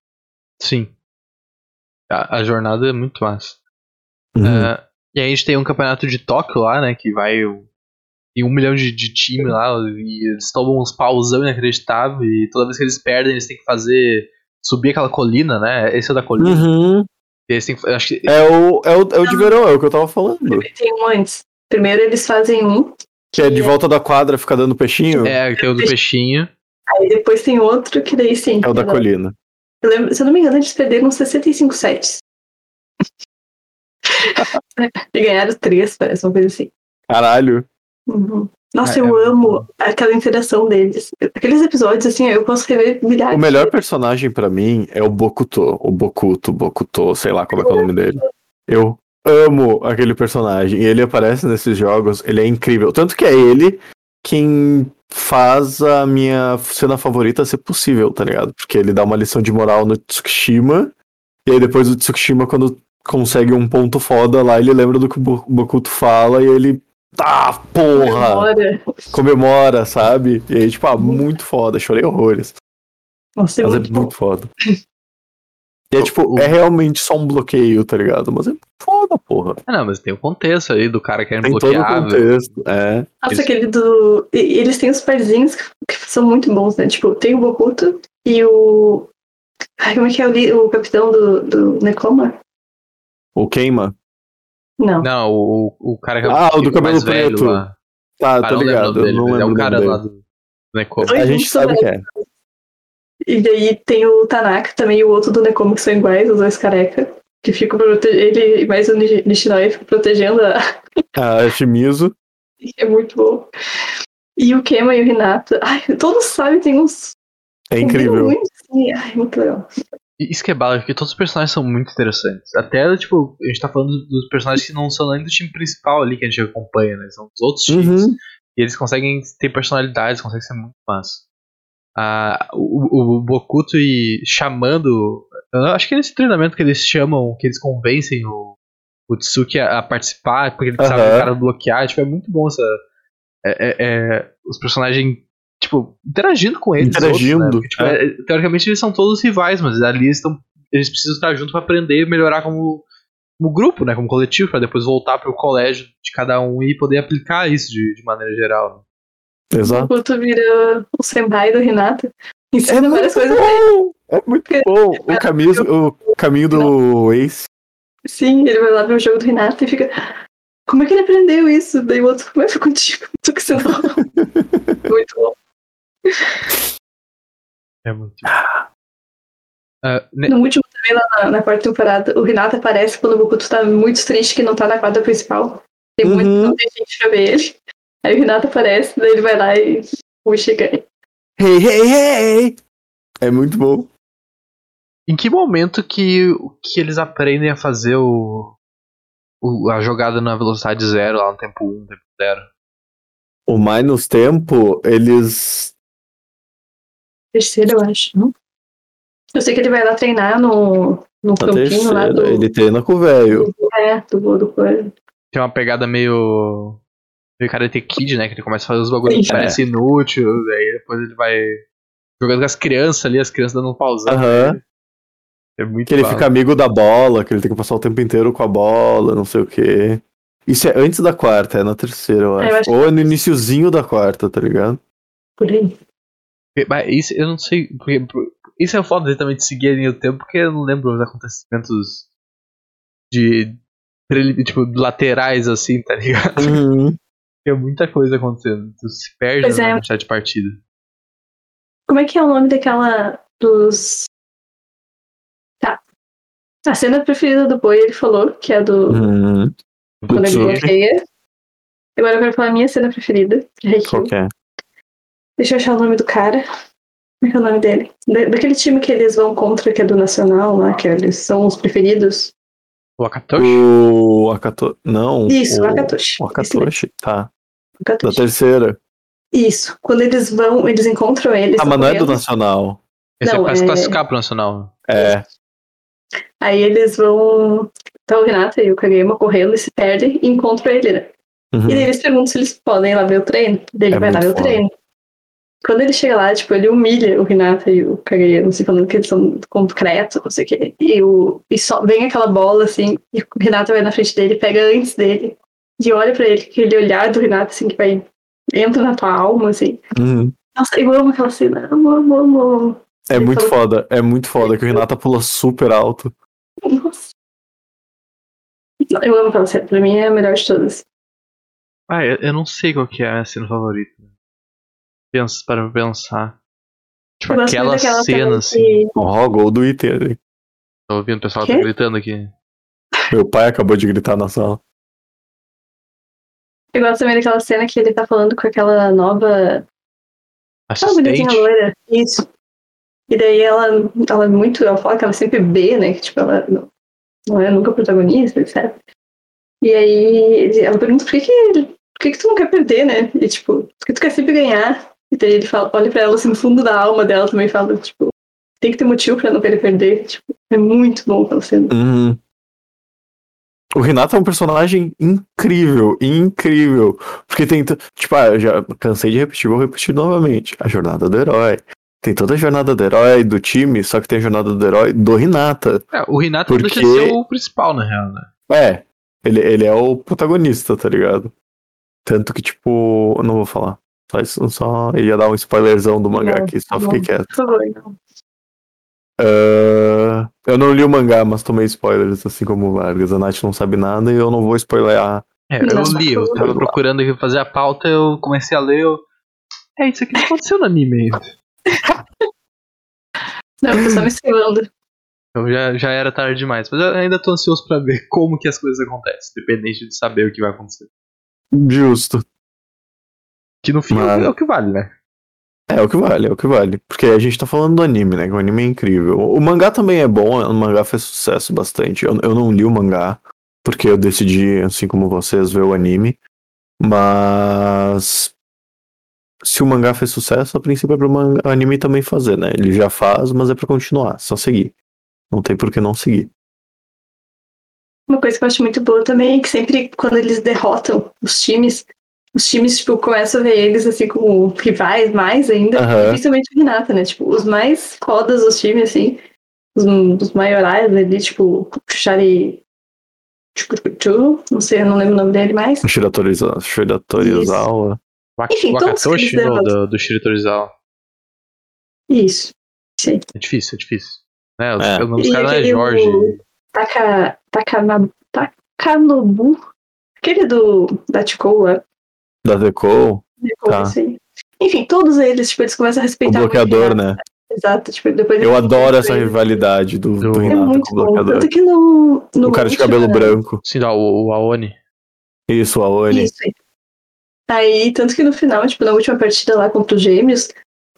Sim. A, a jornada é muito massa. Uhum. É, e aí a gente tem um campeonato de Tóquio lá, né? Que vai. um- Tem um milhão de, de time lá, e eles tomam uns pausão inacreditável, e toda vez que eles perdem, eles têm que fazer. subir aquela colina, né? Esse é o da colina. Uhum. Eles têm acho que, É, o, é, o, é o de verão, é o que eu tava falando. Tem um antes. Primeiro eles fazem um, Que é de volta da quadra, fica dando peixinho. É, é, tem o do peixinho. aí depois tem outro que daí sim. o da colina. Eu lembro, se eu não me engano, eles perderam uns 65 sets. e ganharam três, parece uma coisa assim. Caralho. Uhum. Nossa, É, eu é amo aquela interação deles. Aqueles episódios, assim, eu posso rever milhares. O melhor personagem pra mim é o Bokuto. O Bokuto, Bokuto, sei lá como é, que é o nome dele. Eu amo aquele personagem. E ele aparece nesses jogos, ele é incrível. Tanto que é ele quem faz a minha cena favorita ser possível, tá ligado? Porque ele dá uma lição de moral no Tsukishima. E aí depois o Tsukishima, quando consegue um ponto foda lá, ele lembra do que o Bo- Bokuto fala e ele. Tá, porra! Memória. Comemora, sabe? E aí, tipo, ah, muito foda. Chorei horrores. Nossa, é Mas é muito muito foda. E é tipo, é realmente só um bloqueio, tá ligado? Mas é foda, porra. Ah, não, mas tem o contexto aí do cara querendo Tem todo o bloquear. contexto. É. Nossa, Eles- aquele do. e- Eles têm os parzinhos que, são muito bons, né? Tipo, tem o Bokuto e o. Ai, como é que é o, li- o capitão do, do Necoma? O queima? Não. Não, o, o cara que é Ah, o do cabelo preto. lá. Tá, Ah, o ligado. dele, não é o cara nome lá dele. do Necoma. Oi, A gente sabe que velho. é. E daí tem o Tanaka também e o outro do Necoma que são iguais, os dois careca. Que protegendo. Ele mais o Nishi- Nishinoi ficam protegendo a. A Shimizu. É muito bom. E o Kema e o Renato. Ai, todos sabem, tem uns. É incrível. Muito, assim. Ai, muito legal. Isso que é bala, porque todos os personagens são muito interessantes. Até, tipo, a gente tá falando dos personagens que não são nem do time principal ali que a gente acompanha, né? São dos outros times. Uhum. E eles conseguem ter personalidades, conseguem ser muito massa. Ah, o, o Bokuto e chamando. Acho que é nesse treinamento que eles chamam, que eles convencem o, o Tsuki a, a participar, porque ele precisava Aham. do cara bloquear. Tipo, é muito bom essa. é- é- é, os personagens, tipo, interagindo com eles. os outros, né? Interagindo, Porque, tipo, é- teoricamente eles são todos rivais, mas ali eles estão. Eles precisam estar juntos pra aprender e melhorar como, como grupo, né? Como coletivo, pra depois voltar pro colégio de cada um e poder aplicar isso de, de maneira geral. né? O Exato. Bokuto vira o senpai do Renato. É Ensina várias muito coisas pra ele. bom! É muito bom. O caminho, o caminho do Ace. Sim, ele vai lá ver o jogo do Renato e fica. Como é que ele aprendeu isso? Daí o outro, como é que contigo? Tu que você não. muito bom. É muito. Ah, ne- No último também, lá na, na quarta temporada, o Renato aparece quando o Bokuto tá muito triste que não tá na quadra principal. Tem muito, Uhum. não tem gente pra ver ele. Aí o Renato aparece, daí ele vai lá e puxa e ganha. Hey, hey, hey! É muito bom. Em que momento que, que eles aprendem a fazer o, o- a jogada na velocidade zero, lá no tempo 1, tempo 0? O Minus Tempo, eles. Terceiro, eu acho. não? Eu sei que ele vai lá treinar no, no campinho lá do. ele treina com o velho. É, do, do coisa. Tem uma pegada meio. meio Karate Kid, né? Que ele começa a fazer os bagulhos que Sim. parecem inútil, daí depois ele vai jogando com as crianças ali, as crianças dando um pausão. Aham. É muito Que ele fica amigo da bola, que ele tem que passar o tempo inteiro com a bola, não sei o quê. Isso é antes da quarta, é na terceira, eu É, acho. eu acho Ou é no iniciozinho da quarta, tá ligado? Por aí. Mas isso eu não sei. Porque, por- isso é o foda também de seguir a linha do tempo, porque eu não lembro os acontecimentos de. Tipo, laterais assim, tá ligado? Uhum. Tem muita coisa acontecendo. Tu se perde Pois na é. quantidade de partida. Como é que é o nome daquela. dos. Tá. A cena preferida do boi, ele falou, que é do. Uhum. quando ele bloqueia. Agora eu quero falar a minha cena preferida, de Haikyuu. Qual que é? Deixa eu achar o nome do cara. Como é que é o nome dele? Da- daquele time que eles vão contra, que é do Nacional lá, que eles são os preferidos. O Akatoshi? O Akato... Não. Isso, o Akatoshi. O Akatoshi, tá. O Akatoshi. Da terceira. Isso. Quando eles vão, eles encontram eles. Ah, mas não é do. Nacional. Esse Não, é pra se é- classificar pro Nacional. É. Aí eles vão. Tá o Renato e o Kageyama correndo e se perdem e encontram ele, né? Uhum. E daí eles perguntam se eles podem ir lá ver o treino. Daí ele É vai lá ver o treino. Quando ele chega lá, tipo, ele humilha o Renato e o Kageyama, assim, falando que eles são concreto, não sei o quê. E, o, e só vem aquela bola, assim, e o Renato vai na frente dele, pega antes dele, e olha pra ele, aquele olhar do Renato, assim, que vai. entra na tua alma, assim. Uhum. Nossa, eu amo aquela cena. Amo, amo, amo. amo. É Ele muito falou- foda, é muito foda que o Renata pula super alto. Nossa. Não, Eu amo aquela cena, pra mim é a melhor de todas. Ah, eu, eu não sei qual que é a minha cena favorita. Pensa, para pensar. Tipo, aquela daquela cena, assim. que- Ó, gol do hein? Tô ouvindo o pessoal tá gritando aqui. Meu pai acabou de gritar na sala. Eu gosto também daquela cena que ele tá falando com aquela nova. Aquela bonitinha Assistente. loira. Isso. E daí ela, ela é muito. Ela fala que ela é sempre B, né? Que tipo, ela não, não é nunca protagonista, etc. E aí ela pergunta por que, que, por que, que tu não quer perder, né? E tipo, por que tu quer sempre ganhar? E daí ele fala, olha pra ela assim, no fundo da alma dela também fala, tipo, tem que ter motivo pra não querer perder. Tipo, é muito bom aquela cena. Uhum. O Renato é um personagem incrível, incrível. Porque tem. Tipo, ah, eu já cansei de repetir, vou repetir novamente. A jornada do herói. Tem toda a jornada do herói do time, só que tem a jornada do herói do Renata. É, o Renato não deixa de Porque- ser o principal, na real, né? É, ele, ele é o protagonista, tá ligado? Tanto que, tipo, eu não vou falar. Só, isso- só ia dar um spoilerzão do mangá Não, aqui, só não. fiquei quieto. Ah, eu não li o mangá, mas tomei spoilers, assim como o Vargas. A Nath não sabe nada e eu não vou spoilear. É, eu li, eu tava procurando fazer a pauta, eu comecei a ler, eu... É, isso aqui não aconteceu no anime ainda. Não, eu tô só me esquivando. Então já, já era tarde demais, mas eu ainda tô ansioso pra ver como que as coisas acontecem, dependente de saber o que vai acontecer. Justo. Que no fim é o- Mas- é o que vale, né? É o que vale, é o que vale. Porque a gente tá falando do anime, né? Que o anime é incrível. O mangá também é bom, o mangá fez sucesso bastante. Eu, eu não li o mangá, porque eu decidi, assim como vocês, ver o anime. Mas. Se o mangá fez sucesso, a princípio é pro manga- anime também fazer, né? Ele já faz, mas é pra continuar, só seguir. Não tem por que não seguir. Uma coisa que eu acho muito boa também é que sempre quando eles derrotam os times, os times, tipo, começam a ver eles assim como rivais mais ainda. Aham. Principalmente o Renata, né? Tipo, os mais fodas dos times, assim, os, os maiorais ali, tipo, Shari. Não sei, eu não lembro o nome dele mais. Shiratorizawa. Shiratorizawa. Enfim, todos Wakatoshi no, do, do Shiritorizawa. Isso. Sim. É difícil, é difícil. É, os, É. o nome dos caras não é Jorge. Taka, Takana, Takanobu. Aquele do da Chikoa. Da Deco, Tá. assim. Enfim, todos eles, tipo, eles começam a o respeitar muito bloqueador, né? Exato, tipo, depois Eu adoro essa rivalidade do, do É Renato muito com o bom. bloqueador. Tanto que no. no O cara de cabelo branco. Sim, não, o, o Aoni. Isso, o Aoni. Isso aí. Aí, tanto que no final, tipo, na última partida lá contra os gêmeos,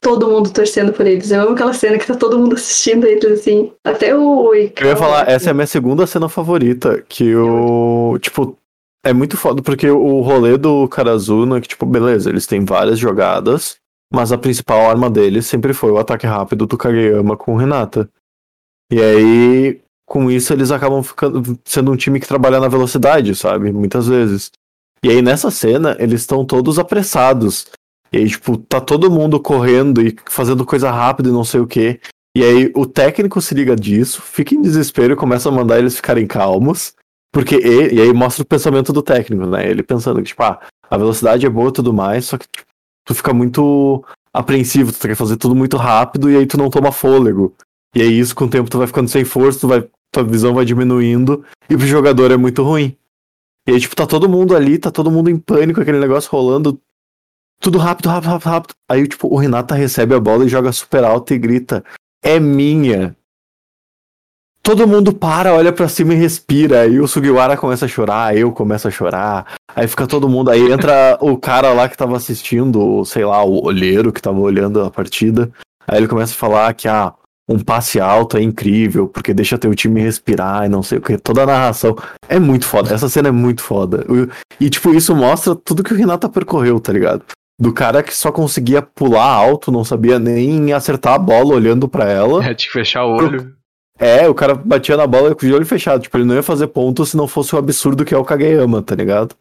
todo mundo torcendo por eles. Eu amo aquela cena que tá todo mundo assistindo eles, assim. Até o. Eu ia falar, essa é a minha segunda cena favorita, que o. Tipo, é muito foda, porque o rolê do Karazuna, que, tipo, beleza, eles têm várias jogadas, mas a principal arma deles sempre foi o ataque rápido do Kageyama com o Renata. E aí, com isso, eles acabam ficando sendo um time que trabalha na velocidade, sabe? Muitas vezes. E aí, nessa cena, eles estão todos apressados. E aí, tipo, tá todo mundo correndo e fazendo coisa rápida e não sei o quê. E aí o técnico se liga disso, fica em desespero e começa a mandar eles ficarem calmos. Porque e, aí mostra o pensamento do técnico, né? Ele pensando que, tipo, ah, a velocidade é boa e tudo mais, só que tipo, tu fica muito apreensivo, tu quer fazer tudo muito rápido e aí tu não toma fôlego. E aí isso com o tempo tu vai ficando sem força, tu vai, tua visão vai diminuindo e pro jogador é muito ruim. E aí, tipo, tá todo mundo ali, tá todo mundo em pânico, aquele negócio rolando, tudo rápido, rápido, rápido, rápido. Aí, tipo, o Renata recebe a bola e joga super alto e grita: É minha. Todo mundo para, olha pra cima e respira. Aí o Sugiwara começa a chorar, eu começo a chorar. Aí fica todo mundo. Aí entra o cara lá que tava assistindo, sei lá, o olheiro que tava olhando a partida. Aí ele começa a falar que ah, um passe alto é incrível, porque deixa teu time respirar e não sei o que. Toda a narração é muito foda. Essa cena é muito foda. E, tipo, isso mostra tudo que o Renata percorreu, tá ligado? Do cara que só conseguia pular alto, não sabia nem acertar a bola olhando pra ela. É, tinha que fechar o olho. É, o cara batia na bola com o olho fechado. Tipo, ele não ia fazer ponto se não fosse o absurdo que é o Kageyama, tá ligado?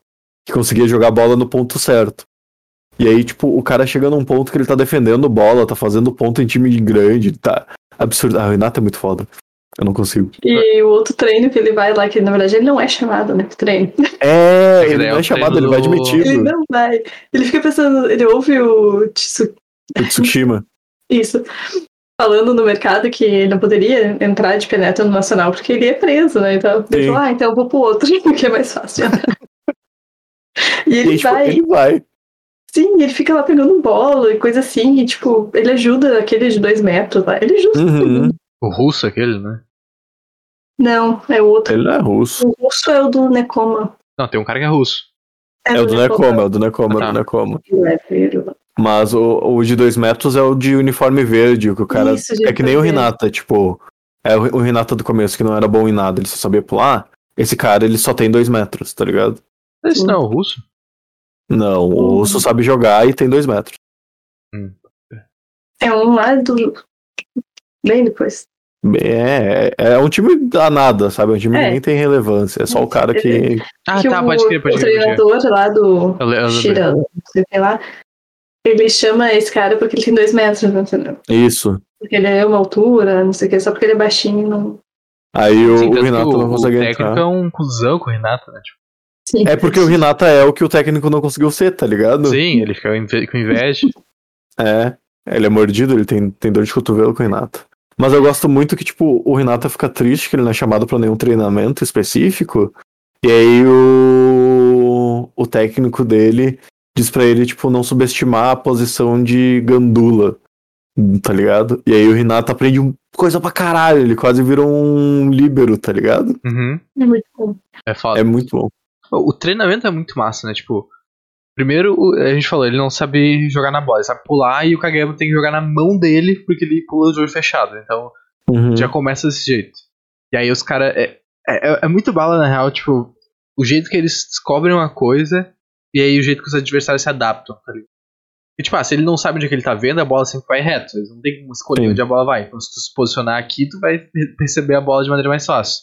Que conseguia jogar a bola no ponto certo. E aí, tipo, o cara chega num ponto que ele tá defendendo bola, tá fazendo ponto em time grande, tá absurdo. Ah, o Renato é muito foda. Eu não consigo. E o outro treino que ele vai lá, que na verdade ele não é chamado, né? pro Treino. É, ele é não o é chamado, ele vai do- Ele admitido. não vai. Ele fica pensando, ele ouve o Tsu- O Tsushima. isso. Falando no mercado que ele não poderia entrar de penetra no Nacional porque ele é preso, né? Então, ele falou, ah, então eu vou pro outro, porque é mais fácil. e E ele aí, tipo, vai, ele vai. sim, ele fica lá pegando bola e coisa assim, e tipo, ele ajuda aquele de dois metros lá. Ele ajuda. Uhum. O russo aquele, né? Não, é o outro. Ele não é russo. O russo é o do Nekoma. Não, tem um cara que é russo. É o do Nekoma, é o do Nekoma, é Ah, o do tá. Nekoma. É. Mas o, o de dois metros é o de uniforme verde, o que o cara. Isso, é que nem o Renata, tipo. É o, o Renata do começo que não era bom em nada, ele só sabia pular. Esse cara, ele só tem dois metros, tá ligado? Esse não é o russo? Não, o Uhum. Russo sabe jogar e tem dois metros. É um lá do. Bem depois. É, é um time a nada, sabe? É um time que É. nem tem relevância. É só o cara que. Ah, que tá, o, pode crer, pode o crer. Crer. treinador lá do. Shira, não sei o que lá, ele chama esse cara porque ele tem dois metros, entendeu? Isso. Porque ele é uma altura, não sei o que, só porque ele é baixinho. Não... Aí o, Sim, o Renato o, não consegue o técnico entrar. é um cuzão com o Renato, né? Tipo, Sim. É porque o Renata é o que o técnico não conseguiu ser, tá ligado? sim, ele fica com inveja. É. Ele é mordido, ele tem, tem dor de cotovelo com o Renato. Mas eu gosto muito que, tipo, o Renata fica triste que ele não é chamado pra nenhum treinamento específico. E aí o, o técnico dele diz pra ele, tipo, não subestimar a posição de gandula. Tá ligado? E aí o Renata aprende um- coisa pra caralho. Ele quase virou um líbero, tá ligado? Uhum. É muito bom. É foda. É muito bom. O treinamento é muito massa, né? Tipo, primeiro o- a gente falou, ele não sabe jogar na bola, ele sabe pular e o Kageyama tem que jogar na mão dele porque ele pula de olho fechado. Então Uhum. já começa desse jeito. E aí os caras. É, é, é muito bala, na real, tipo, o jeito que eles descobrem uma coisa e aí o jeito que os adversários se adaptam, tá ligado? E tipo, ah, se ele não sabe onde é que ele tá vendo, a bola sempre vai reto. Eles não tem como escolher Sim. onde a bola vai. Então se tu se posicionar aqui, tu vai re- receber a bola de maneira mais fácil.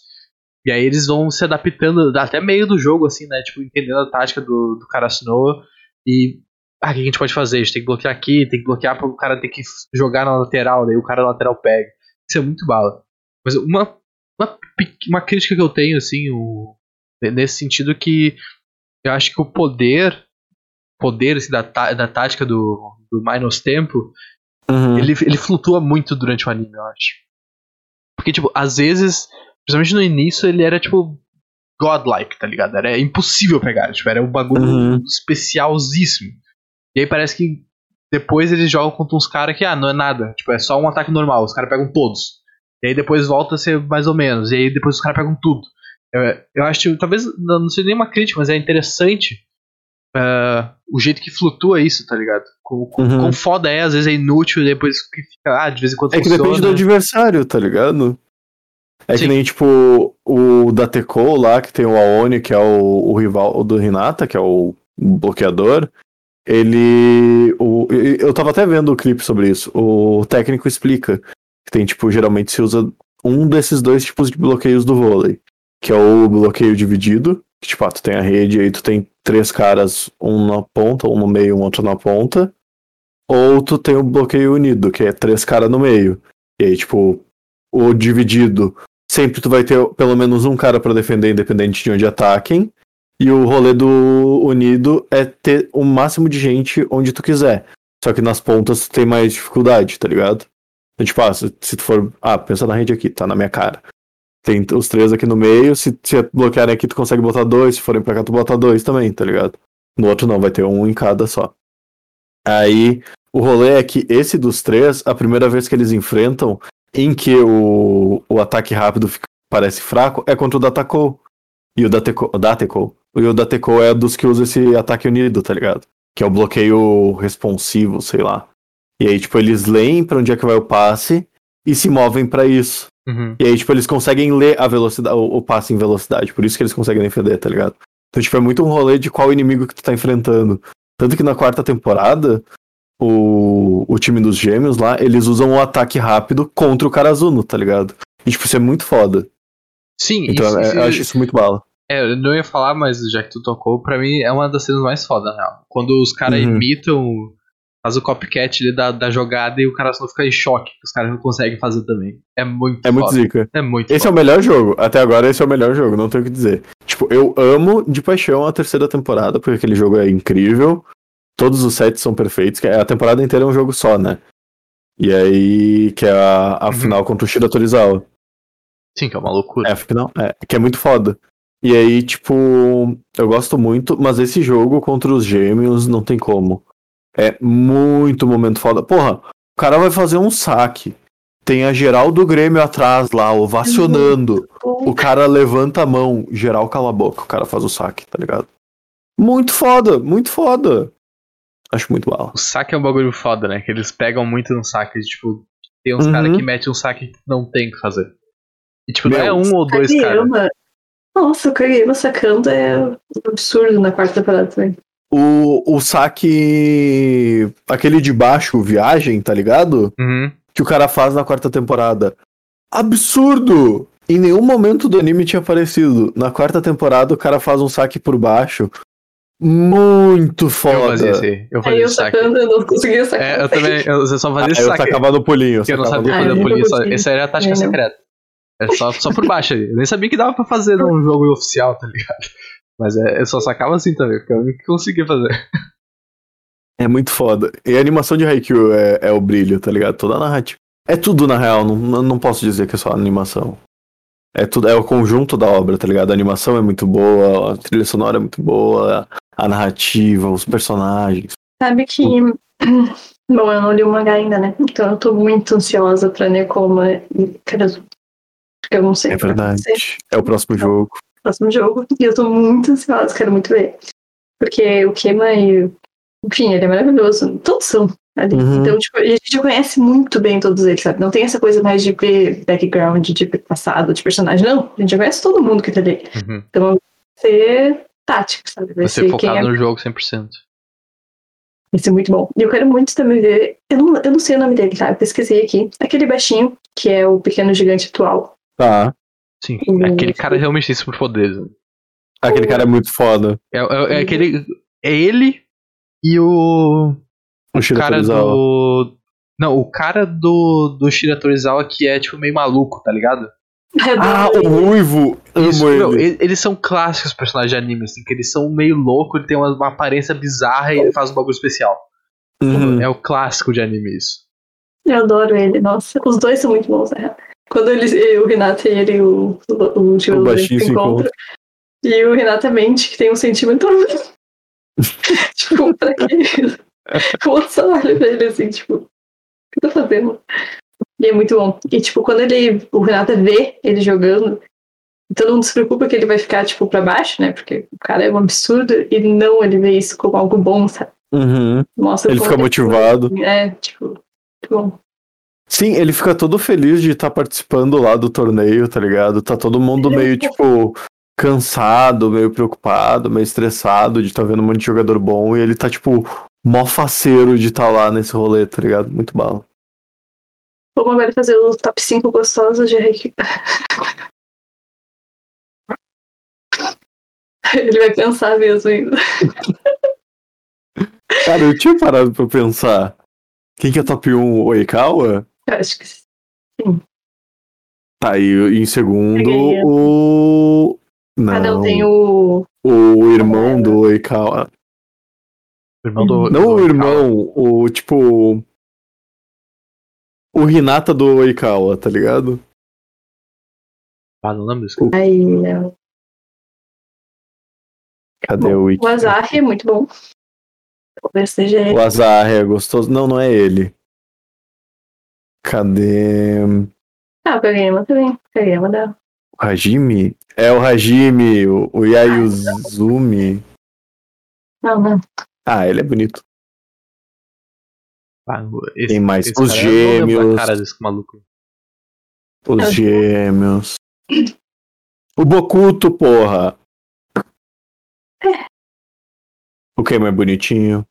E aí eles vão se adaptando até meio do jogo, assim, né? Tipo, entendendo a tática do, do Karasunoa e. Ah, o que a gente pode fazer? A gente tem que bloquear aqui, tem que bloquear para o cara ter que jogar na lateral, daí o cara na lateral pega. Isso é muito bala. Mas uma, uma, uma crítica que eu tenho, assim, o, nesse sentido que eu acho que o poder poder assim, da, da tática do, do Minus Tempo Uhum. ele, ele flutua muito durante o anime, eu acho. Porque, tipo, às vezes, principalmente no início, ele era, tipo, godlike, tá ligado? Era impossível pegar, tipo, era um bagulho Uhum. especialzíssimo. E aí parece que depois eles jogam contra uns caras que, ah, não é nada, tipo, é só um ataque normal, os caras pegam todos. E aí depois volta a ser mais ou menos, e aí depois os caras pegam tudo. Eu, eu acho, que, talvez, não seja nenhuma crítica, mas é interessante ah, o jeito que flutua isso, tá ligado? Com, com, Uhum. com foda é, às vezes é inútil, depois que fica, ah, de vez em quando É que funciona. depende do adversário, tá ligado? É Sim. que nem, tipo, o da Teco lá, que tem o Aoni, que é o, o rival do Renata, que é o bloqueador. Ele. O, eu tava até vendo o clipe sobre isso. O técnico explica que tem, tipo, geralmente se usa um desses dois tipos de bloqueios do vôlei. Que é o bloqueio dividido, que, tipo, ah, tu tem a rede e aí tu tem três caras, um na ponta, um no meio, um outro na ponta. Ou tu tem o bloqueio unido, que é três caras no meio. E aí, tipo, o dividido, sempre tu vai ter pelo menos um cara pra defender, independente de onde ataquem. E o rolê do unido é ter o máximo de gente onde tu quiser. Só que nas pontas tu tem mais dificuldade, tá ligado? Então, tipo, ah, se tu for. Ah, pensa na rede aqui, tá na minha cara. Tem os três aqui no meio, se, se bloquearem aqui tu consegue botar dois, se forem pra cá tu bota dois também, tá ligado? No outro não, vai ter um em cada só. Aí, o rolê é que esse dos três, a primeira vez que eles enfrentam, em que o, o ataque rápido fica- parece fraco, é contra o Datako. E o Dateko. E o Dateko é dos que usa esse ataque unido, tá ligado? Que é o bloqueio responsivo, sei lá. E aí, tipo, eles leem pra onde é que vai o passe e se movem pra isso. Uhum. E aí, tipo, eles conseguem ler a velocidade, o, o passe em velocidade, por isso que eles conseguem defender, tá ligado? Então, tipo, é muito um rolê de qual inimigo que tu tá enfrentando. Tanto que na quarta temporada, o, o time dos gêmeos lá, eles usam o ataque rápido contra o Karazuno, tá ligado? E, tipo, isso é muito foda. Sim, Então, isso, é- isso- eu acho isso muito bala. é, eu não ia falar, mas já que tu tocou, pra mim é uma das cenas mais fodas, na real. Quando os caras Uhum. imitam, faz o copycat ali da, da jogada e o cara só fica em choque, que os caras não conseguem fazer também. É muito É muito foda. zica. É muito Esse é o foda. melhor jogo. Até agora, esse é o melhor jogo, não tenho o que dizer. Tipo, eu amo de paixão a terceira temporada, porque aquele jogo é incrível. Todos os sets são perfeitos. que A temporada inteira é um jogo só, né? E aí, que é a, a Uhum. final contra o Shira Torizawa. Sim, que é uma loucura. É, final, é, que é muito foda. E aí, tipo, eu gosto muito, mas esse jogo contra os gêmeos não tem como. É muito momento foda. Porra, o cara vai fazer um saque. Tem a geral do Grêmio atrás lá, ovacionando. O cara levanta a mão, geral cala a boca, o cara faz o saque, tá ligado? Muito foda, muito foda. Acho muito bala. O saque é um bagulho foda, né? Que eles pegam muito no saque. Tipo, tem uns Uhum. caras que metem um saque que não tem que fazer. E tipo, não Meu, é um ou dois caras. Nossa, o Kageyama sacando é um absurdo na quarta temporada também. O, o saque. Aquele de baixo, viagem, tá ligado? Uhum. Que o cara faz na quarta temporada. Absurdo! Em nenhum momento do anime tinha aparecido. Na quarta temporada, o cara faz um saque por baixo. Muito Eu foda. fazia esse aí. Eu Aí fazia eu esse saque. sacando, eu não conseguia sacar. É, eu também. Eu só Ah, fazia eu saque. sacava no pulinho. Porque eu não sabia Ah, fazer eu a nunca polícia. consegui. Essa era a tática É, secreta. Era só, só por baixo ali. Eu nem sabia que dava pra fazer num jogo oficial, tá ligado? Mas é, eu só sacava assim também, porque eu nunca conseguia fazer. É muito foda. E a animação de Haikyuu é, é o brilho, tá ligado? Toda a narrativa É tudo, na real, não, não posso dizer que é só animação. É tudo, é o conjunto da obra, tá ligado? A animação é muito boa, a trilha sonora é muito boa, a narrativa, os personagens. Sabe que. Bom, eu não li o mangá ainda, né? Então eu tô muito ansiosa pra Nekoma e Karazu. Porque eu não sei. É que verdade. É o próximo Então. jogo. Próximo jogo. E eu tô muito ansiosa, quero muito ver. Porque o Kema e. Enfim, ele é maravilhoso. Todos são ali. Uhum. Então, tipo, a gente já conhece muito bem todos eles, sabe? Não tem essa coisa mais de ver background, de ver passado, de personagem. Não, a gente já conhece todo mundo que tá ali. Uhum. Então vai ser tático, sabe? Vai Você ser quem focado é no jogo 100%. Vai ser muito bom. E eu quero muito também ver. Eu não, eu não sei o nome dele, tá? Eu pesquisei aqui. Aquele baixinho, que é o pequeno gigante atual. Tá. Sim, Uhum. aquele cara realmente tem superpoderes. né? Aquele cara é muito foda. É, é, é Uhum. aquele. É ele e o. O Shira cara Torizawa. do. Não, o cara do, do Shira Torizawa que é tipo meio maluco, tá ligado? Ah, o ele. Ruivo! Amo Isso, ele. meu, e- eles são clássicos personagens de anime, assim, que eles são meio loucos, ele tem uma, uma aparência bizarra e ele faz um bagulho especial. Uhum. É o clássico de anime isso. Eu adoro ele, nossa. Os dois são muito bons, né? Quando eles, o Renato e ele, o, o, o, O baixinho se encontram. E o Renato mente que tem um sentimento. tipo, pra quê? O outro só olha pra ele assim, tipo, o que tô fazendo? E é muito bom. E, tipo, quando ele, o Renato vê ele jogando, todo mundo se preocupa que ele vai ficar, tipo, pra baixo, né? Porque o cara é um absurdo. E não, ele vê isso como algo bom, sabe? Uhum. Mostra Ele fica motivado. É, tipo, muito bom. Sim, ele fica todo feliz de estar participando lá do torneio, tá ligado? Tá todo mundo Ele é meio, tipo, cansado, meio preocupado, meio estressado de estar vendo um monte de jogador bom e ele tá, tipo, mó faceiro de estar lá nesse rolê, tá ligado? Muito bala. Vamos agora fazer o top 5 gostosos de Reiki. Ele vai pensar mesmo ainda. Cara, eu tinha parado pra pensar. Quem que é top 1? O Oikawa? Eu acho que sim. Tá, e em segundo, o. Não, Cada um tem o. o irmão do Oikawa. O irmão do. Não do o irmão, o tipo. O Hinata do Oikawa, tá ligado? Ah, não lembro disso. Ai, não. Cadê Bom, o Wiki? o Azar é muito bom. Talvez seja ele. O Azar é gostoso. Não, não é ele. Cadê. Ah, o Kageyama também. Kageyama dá. O Hajime? É o Hajime, o, o Yayuzumi. Não, não. Ah, ele é bonito. Ah, esse, Tem mais esse os eu lembro gêmeos. da cara desse maluco. Os É. gêmeos. O Bokuto, porra. O que é mais bonitinho?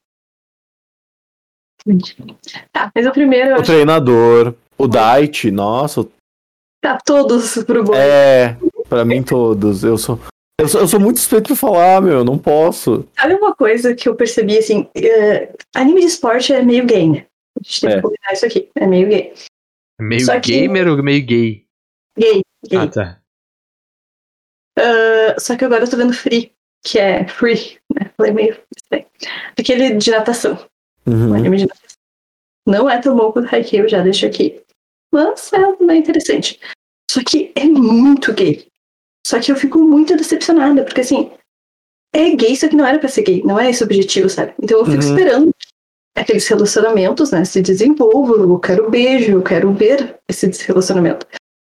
Tá, mas o primeiro O acho treinador. O Daichi, nossa. que tá todos pro bom. É, pra mim todos. Eu sou. Eu sou, eu sou muito suspeito pra falar, meu. Não posso. Sabe uma coisa que eu percebi, assim, é, anime de esporte é meio gay, né? A gente tem É. que combinar isso aqui, é meio gay. É Meio Só que- gamer ou meio gay? Gay, gay. Ah, tá. Ah, só que agora eu tô vendo Free, que é Free, né? Falei meio estranho. Aquele de natação, um Uhum. anime de. Não é tão bom quanto Haikyuu, já deixo aqui. Mas é bem interessante. Só que é muito gay. Só que eu fico muito decepcionada, porque assim, é gay, só que não era pra ser gay, não é esse o objetivo, sabe? Então eu fico Uhum. esperando que aqueles relacionamentos, né, se desenvolvam, eu quero beijo, eu quero ver esse relacionamento.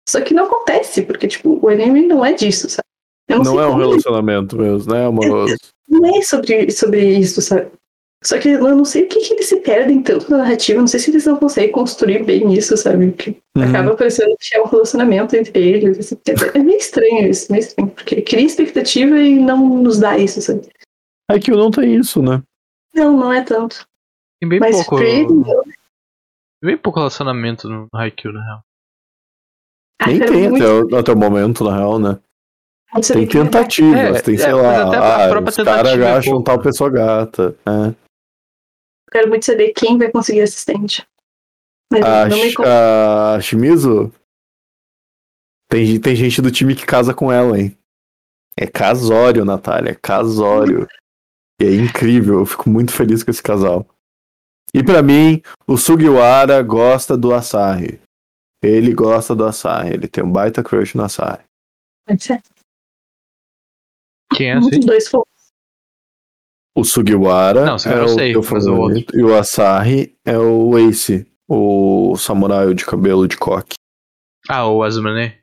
Só que não acontece, porque, tipo, o anime não é disso, sabe? Não, Não é um ele relacionamento mesmo, né, amoroso? não é sobre, sobre isso, sabe? Só que eu não sei o que, que eles se perdem tanto na narrativa, não sei se eles não conseguem construir bem isso, sabe? Que Uhum. acaba parecendo que é um relacionamento entre eles. assim, É meio estranho isso, meio estranho, porque cria expectativa e não nos dá isso, sabe? Haikyuu não tem isso, né? Não, não é tanto. Tem bem Mas pouco. Free, Bem pouco relacionamento no Haikyuu, na real. Nem é tem muito- até, o- até o momento, na real, né? muito Tem estranho. tentativas, É, tem, é, sei mas lá, até a ah, os caras é acham tal pessoa gata. É. Eu quero muito saber quem vai conseguir assistente. Mas A, não me a Shimizu tem, tem gente do time que casa com ela, hein? É casório, Natália, é casório. E é incrível, eu fico muito feliz com esse casal. E pra mim, o Sugiwara gosta do Asahi. Ele gosta do Asahi, ele tem um baita crush no Asahi. Pode ser. Quem é Um assim? dos dois for. O Sugiwara Não, o Sugiwara é eu o sei, mas o favorito, e o Asahi é o Ace, o samurai de cabelo de coque. Ah, o Azumane.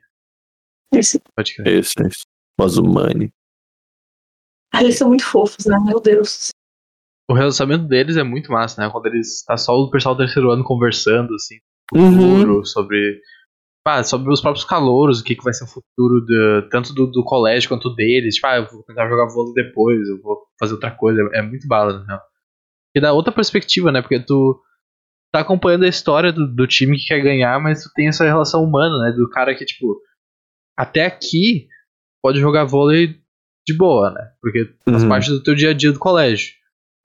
Esse. Pode crer. Esse, esse. O Azumani. Ah, eles são muito fofos, né? Meu Deus. O relacionamento deles é muito massa, né? Quando eles. Tá só o pessoal do terceiro ano conversando, assim, Uhum. futuro, sobre. Ah, sobre os próprios calouros, o que, que vai ser o futuro tanto do, do colégio quanto deles. Tipo, ah, eu vou tentar jogar vôlei depois, eu vou fazer outra coisa. É, é muito bala, real. E dá outra perspectiva, né? Porque tu tá acompanhando a história do, do time que quer ganhar, mas tu tem essa relação humana, né? Do cara que, tipo, até aqui pode jogar vôlei de boa, né? Porque faz Uhum. parte do teu dia a dia do colégio.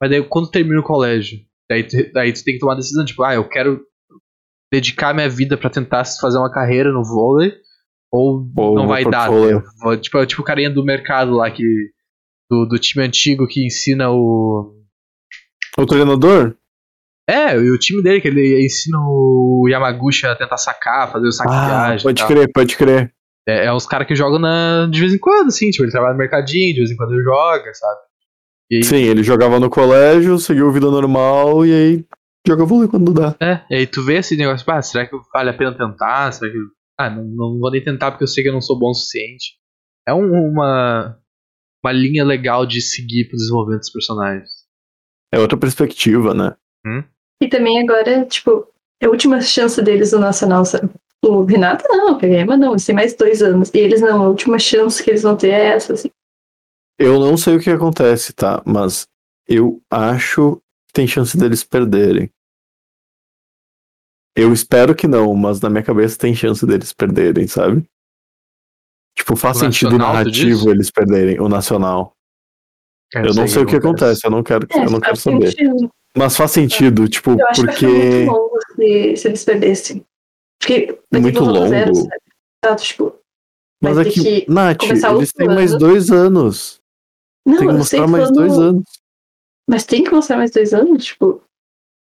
Mas daí quando termina o colégio, daí tu, daí tu tem que tomar a decisão, tipo, ah, eu quero dedicar minha vida pra tentar fazer uma carreira no vôlei, ou, Ou não vai dar. né? Tipo, é tipo o carinha do mercado lá que. Do, do time antigo que ensina o. O treinador? É, e o time dele, que ele ensina o Yamaguchi a tentar sacar, fazer o Ah, viagem. e pode crer, pode crer. É, é os caras que jogam na, de vez em quando, assim, tipo, ele trabalha no mercadinho, de vez em quando ele joga, sabe? Aí, Sim, ele jogava no colégio, seguiu vida normal e aí joga vôlei quando dá. É, e aí tu vê esse negócio, ah, será que vale a pena tentar? Será que. Ah, não, não vou nem tentar porque eu sei que eu não sou bom o suficiente. É um- uma, uma linha legal de seguir pro desenvolvimento dos personagens. É outra perspectiva, né? E também agora, tipo, é a última chance deles no Nacional, sabe? O Renato não, o Kageyama não, eles têm mais dois anos. E eles não, a última chance que eles vão ter é essa, assim. Eu não sei o que acontece, tá? Mas eu acho tem chance deles perderem. Eu espero que não, mas na minha cabeça tem chance deles perderem, sabe? Tipo, faz O sentido narrativo eles perderem, o nacional. Eu, não sei o que acontece, eu não quero, É, eu não quero saber. sentido. Mas faz sentido, tipo, Eu acho que porque. ser muito longo se, se eles perdessem. Porque Muito que do zero, longo? sabe? Tá, tipo, Mas vai é que, que Nath, eles têm mais dois anos. não, Tem que eu mostrar mais dois anos. Mas tem que mostrar mais dois anos, tipo.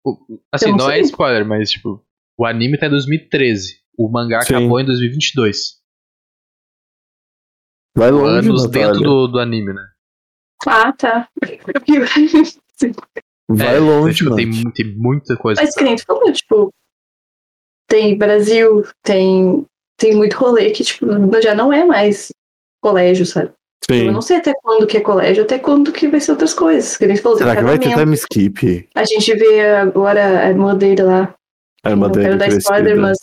O- Assim, não não é spoiler, mas, tipo, o anime tá em 2013. O mangá Sim. acabou em 2022. Vai longe, Anos Natália. dentro do, do anime, né? Ah, tá. Vai É, longe, tipo, tem, tem muita coisa. Mas que nem tu falou, tipo, tem Brasil, tem, tem muito rolê que, tipo, já não é mais colégio, sabe? Sim. Eu não sei até quando que é colégio, até quando que vai ser outras coisas. Que nem falou, Será que vai ter time skip? A gente vê agora a irmã dele lá. A irmã não dele quero dar spoiler, mas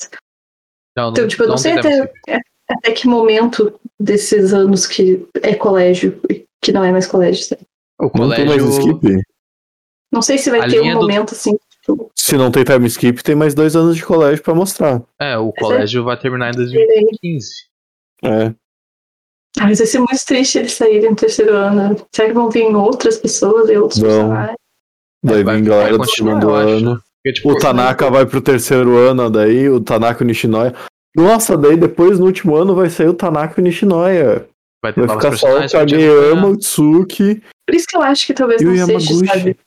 Não, então, tipo, eu não, sei tem até, é, até que momento desses anos que é colégio e que não é mais colégio, sabe? O Não tem mais colégio. skip? Não sei se vai A ter um do- momento assim, tipo, Se não tem time skip, tem mais dois anos de colégio pra mostrar. É, o é- colégio vai terminar em ele aí. 2015. É. Ah, mas vai ser muito triste eles saírem no terceiro ano. Será que vão vir outras pessoas e outros personagens? Daí vai- vem galera do continuar, segundo ano. Porque, tipo, O Tanaka vai pro terceiro ano daí, o Tanaka e o Nishinoya. Nossa, daí depois no último ano vai sair o Tanaka e o Nishinoya. vai ter Vai ficar só o Kageyama, o Tsuki Por isso que eu acho que talvez e não seja, Yamaguchi. sabe?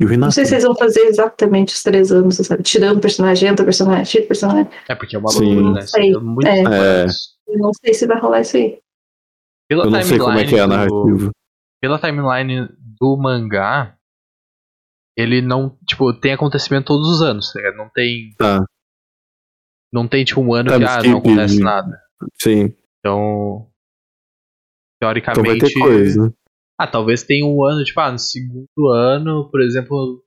E o Não sei se eles vão fazer exatamente os três anos, sabe? Tirando personagem, entra personagem, tira personagem. É, porque é uma loucura, né? Sei. É. Eu não sei se vai rolar isso aí. Pela Eu não sei como é que é a timeline do- narrativa. pela timeline do mangá, ele não, tipo, tem acontecimento todos os anos, tá ligado? Não tem. Tá. Não tem, tipo, um ano Time que ah, não acontece nada. Sim. Então. Então vai Teoricamente. ter coisa. Ah, talvez tenha um ano, tipo, ah, no segundo ano, por exemplo,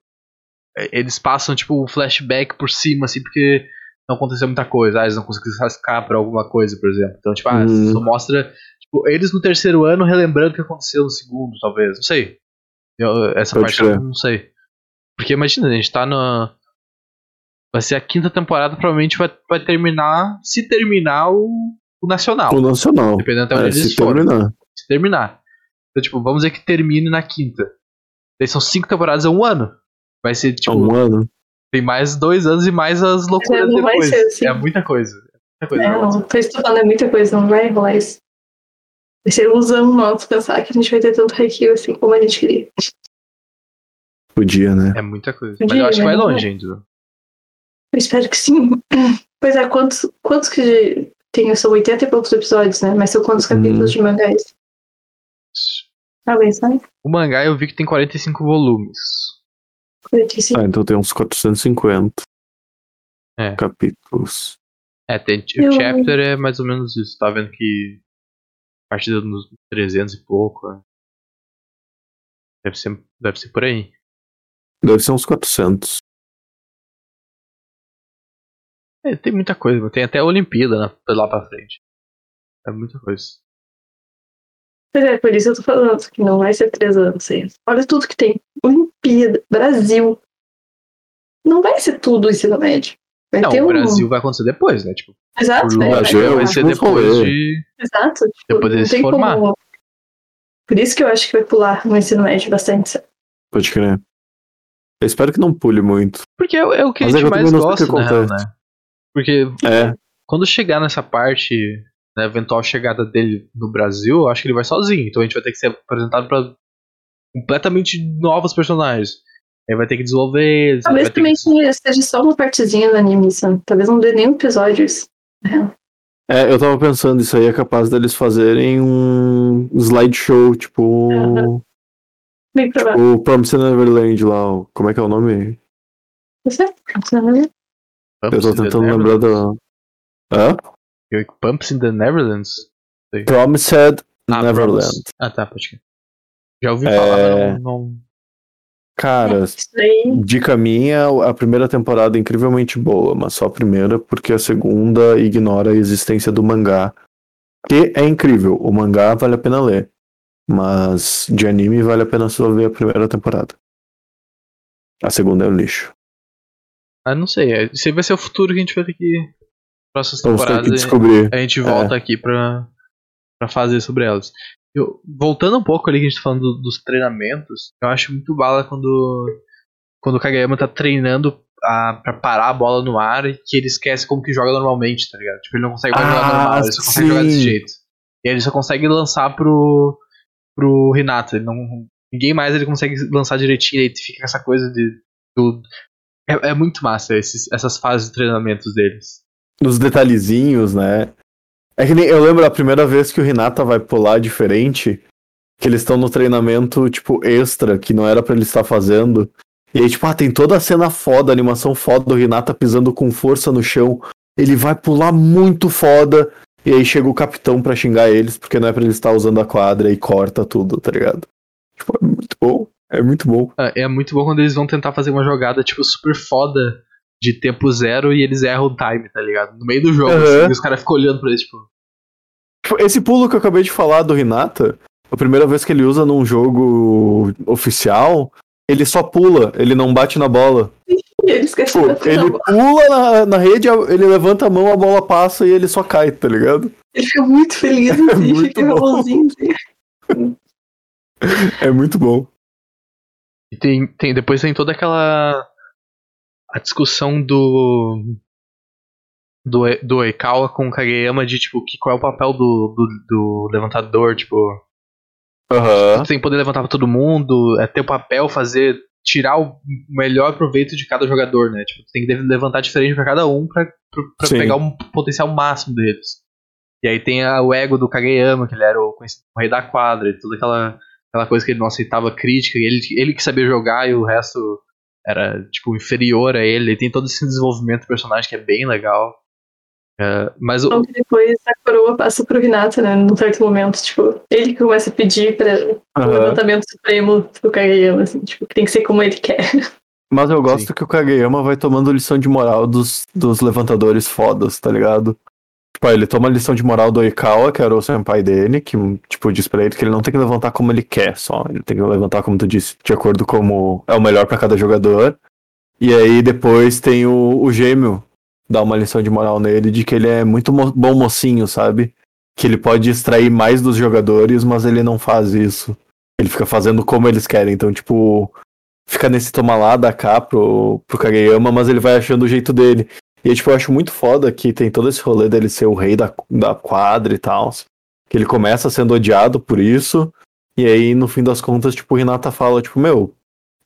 eh, eles passam, tipo, um flashback por cima, assim, porque não aconteceu muita coisa. Ah, eles não conseguiram se rascar pra alguma coisa, por exemplo. Então, tipo, ah, Hum. só mostra, tipo, eles no terceiro ano relembrando o que aconteceu no segundo, talvez. Não sei. Eu- essa Pode parte eu crer. não sei. Porque imagina, a gente tá na. Vai ser a quinta temporada, provavelmente vai, vai terminar. Se terminar o, o Nacional. O Nacional. Dependendo até onde É, eles se forem terminar. se terminar. Então, tipo, vamos dizer que termine na quinta. Daí são cinco temporadas, é um ano. Vai ser, tipo, Um ano. tem mais dois anos e mais as loucuras não vai depois. ser assim. É muita coisa. Muita coisa. É, não, eu tô falando, é muita coisa, não vai rolar isso. Vai ser ilusão nossa pensar que a gente vai ter tanto haiku assim como a gente queria. Podia, né? É muita coisa. Podia, Mas eu acho que vai né? longe ainda. Eu espero que sim. Pois é, quantos, quantos que tem? São 80 e poucos episódios, né? Mas são quantos Hum. capítulos de mangá esse? Alguém sabe? O mangá eu vi que tem 45 volumes. 45. Ah, então tem uns 450 É. capítulos. É, tem, Eu- o chapter é mais ou menos isso. Tá vendo que a partir dos 300 e pouco. né? Deve ser, deve ser por aí. Deve ser uns 400. É, tem muita coisa. Tem até a Olimpíada né, lá pra frente. É muita coisa. Pois é, por isso eu tô falando que não vai ser três anos aí. Olha tudo que tem. Olimpíada, Brasil. Não vai ser tudo o ensino médio. Vai Não, ter o um. Brasil vai acontecer depois, né? Tipo, Exato, o né? Brasil é vai o ser depois de. Exato. Tipo, Depois desse tem formar. como. Por isso que eu acho que vai pular no ensino médio bastante. Pode crer. Eu espero que não pule muito. Porque é, é o que Mas a é gente que eu mais gosta, que né? né? Porque É, quando chegar nessa parte, na eventual chegada dele no Brasil, eu acho que ele vai sozinho. Então a gente vai ter que ser apresentado pra completamente novos personagens. Aí vai ter que desenvolver Talvez também que... seja só uma partezinha do anime, sabe? Talvez não dê nenhum episódio isso. é, eu tava pensando, isso aí é capaz deles fazerem um slideshow, tipo. Bem provável. O Promised Neverland lá, o- como é que é o nome? Você? Eu tô tentando lembrar Neverlands. da. Hã? Pumps in the Netherlands? Promised Ah, Neverland. Promise. Ah, tá, pode crer. Já ouvi É. falar, mas não, não- Cara, dica minha, a primeira temporada é incrivelmente boa, mas só a primeira, porque a segunda ignora a existência do mangá. Que é incrível, o mangá vale a pena ler. Mas de anime vale a pena só ver a primeira temporada. A segunda é um lixo. Ah, não sei. é- Isso aí vai ser o futuro que a gente vai ter que. Próximas Vamos ter que temporadas. descobrir. A gente volta aqui pra, pra fazer sobre elas. Eu, voltando um pouco ali que a gente tá falando do- dos treinamentos, eu acho muito bala quando, quando o Kageyama tá treinando a, pra parar a bola no ar e que ele esquece como que joga normalmente, tá ligado? Tipo, ele não consegue mais jogar Ah, normal, ele só consegue jogar desse sim. jeito. E aí ele só consegue lançar pro, pro Renato. Ele não, ninguém mais ele consegue lançar direitinho, aí fica com essa coisa de. Do, é, é muito massa esses, essas fases de treinamentos deles. Nos detalhezinhos, né? É que nem eu lembro a primeira vez que o Renata vai pular diferente, que eles estão no treinamento, tipo, extra, que não era pra ele estar fazendo. E aí, tipo, ah, tem toda a cena foda, a animação foda do Renata pisando com força no chão. Ele vai pular muito foda. E aí chega o capitão pra xingar eles, porque não é pra ele estar usando a quadra e corta tudo, tá ligado? Tipo, é muito bom. É muito bom. É é muito bom quando eles vão tentar fazer uma jogada, tipo, super foda de tempo zero e eles erram o time, tá ligado? No meio do jogo, Aham. assim, e os caras ficam olhando pra eles, tipo. Tipo, Esse pulo que eu acabei de falar do Renata, a primeira vez que ele usa num jogo oficial, ele só pula, ele não bate na bola. Ele esquece Tipo, de bater ele na pula na, na rede, ele levanta a mão, a bola passa e ele só cai, tá ligado? Ele fica muito feliz assim, muito fica bonzinho assim. É muito bom. E tem, tem, depois tem toda aquela. A discussão do. Do, do Ekawa com o Kageyama de, tipo, que, qual é o papel do, do, do levantador, tipo. Tem que poder levantar pra todo mundo, é ter o papel, fazer. Tirar o melhor proveito de cada jogador, né? Tipo, tem que levantar diferente pra cada um pra, pra, pra Sim. pegar um potencial máximo deles. E aí tem a- o ego do Kageyama, que ele era o, como rei da quadra, e toda aquela, aquela coisa que ele não aceitava crítica, e ele, ele que sabia jogar e o resto era, tipo, inferior a ele. E tem todo esse desenvolvimento do personagem que é bem legal. É, mas o, Então que depois a coroa passa pro Renata, né? Num certo momento, tipo, ele que começa a pedir para o levantamento supremo do Kageyama, assim, tipo, que tem que ser como ele quer. Mas eu gosto Sim. que o Kageyama vai tomando lição de moral dos, dos levantadores fodas, tá ligado? Tipo, ele toma a lição de moral do Ikawa, que era o senpai dele, que, tipo, diz pra ele que ele não tem que levantar como ele quer só. Ele tem que levantar, como tu disse, de acordo com como é o melhor pra cada jogador. E aí depois tem o, o gêmeo, dá uma lição de moral nele, de que ele é muito mo- bom mocinho, sabe? Que ele pode extrair mais dos jogadores, mas ele não faz isso. Ele fica fazendo como eles querem. Então, tipo, fica nesse toma lá, dá cá pro, pro Kageyama, mas ele vai achando o jeito dele. E tipo, eu acho muito foda que tem todo esse rolê dele ser o rei da, da quadra e tal. Que ele começa sendo odiado por isso. E aí, no fim das contas, tipo, o Renata fala, tipo, meu,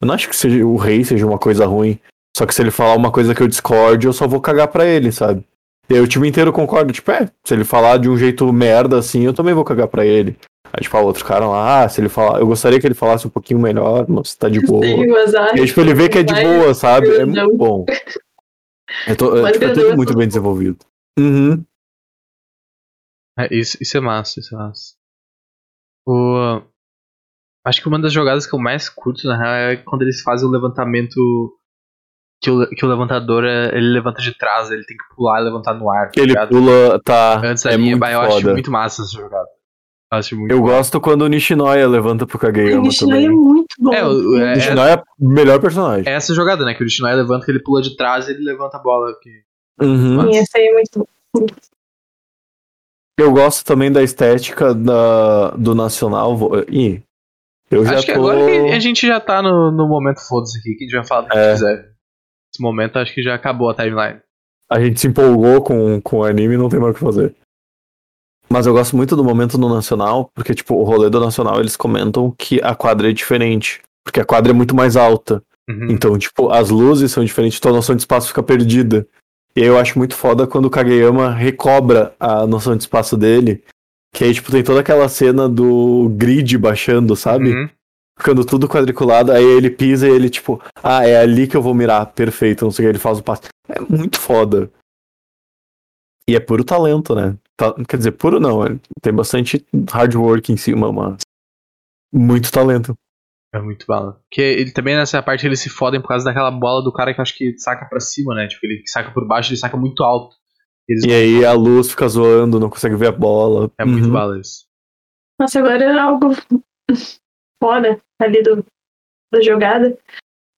eu não acho que seja, o rei seja uma coisa ruim. Só que se ele falar uma coisa que eu discorde, eu só vou cagar pra ele, sabe? E aí o time inteiro concorda, tipo, é, se ele falar de um jeito merda assim, eu também vou cagar pra ele. Aí, tipo, o outro cara lá, ah, se ele falar, eu gostaria que ele falasse um pouquinho melhor, mas tá de boa. Sim, mas, ah, E aí, tipo, ele vê que é de boa, sabe? É muito bom. É, to- é, tipo, é tudo muito bem desenvolvido. Uhum. É, isso, isso é massa, isso é massa. O... Acho que uma das jogadas que eu mais curto, na real, é quando eles fazem o levantamento. Que o, que o levantador é- ele levanta de trás, ele tem que pular e levantar no ar. tá Ele ligado? pula, tá. Antes da é muito eu acho foda. muito massa essa jogada. Eu acho muito Eu gosto quando o Nishinoya levanta pro O Kageyama Nishinoya é também. muito bom. É, o- O é, Nishinoya é o melhor personagem. é essa jogada, né? Que o Nishinoya levanta, que ele pula de trás e ele levanta a bola. Que... Uhum. Sim, esse aí é muito bom. Eu gosto também da estética da, do Nacional. Vou- Ih, eu já Acho que tô... agora que a gente já tá no, no momento foda-se aqui, que a gente vai falar do que É. quiser. Nesse momento, acho que já acabou a timeline. A gente se empolgou com, com o anime e não tem mais o que fazer. Mas eu gosto muito do momento no Nacional, porque, tipo, o rolê do Nacional, eles comentam que a quadra é diferente. Porque a quadra é muito mais alta. Uhum. Então, tipo, as luzes são diferentes, então a noção de espaço fica perdida. E aí eu acho muito foda quando o Kageyama recobra a noção de espaço dele. Que aí, tipo, tem toda aquela cena do grid baixando, sabe? Uhum. Ficando tudo quadriculado, aí ele pisa e ele, tipo, ah, é ali que eu vou mirar, perfeito, não sei o que, ele faz o passe. É muito foda. E é puro talento, né? Ta- Quer dizer, puro não, é- tem bastante hard work em cima, mas. Muito talento. É muito bala. Porque ele também nessa parte eles se fodem por causa daquela bola do cara que eu acho que saca pra cima, né? Tipo, ele saca por baixo, ele saca muito alto. Eles E aí a luz fica zoando, não consegue ver a bola. É muito Uhum. bala isso. Nossa, agora é algo fora ali do, da jogada.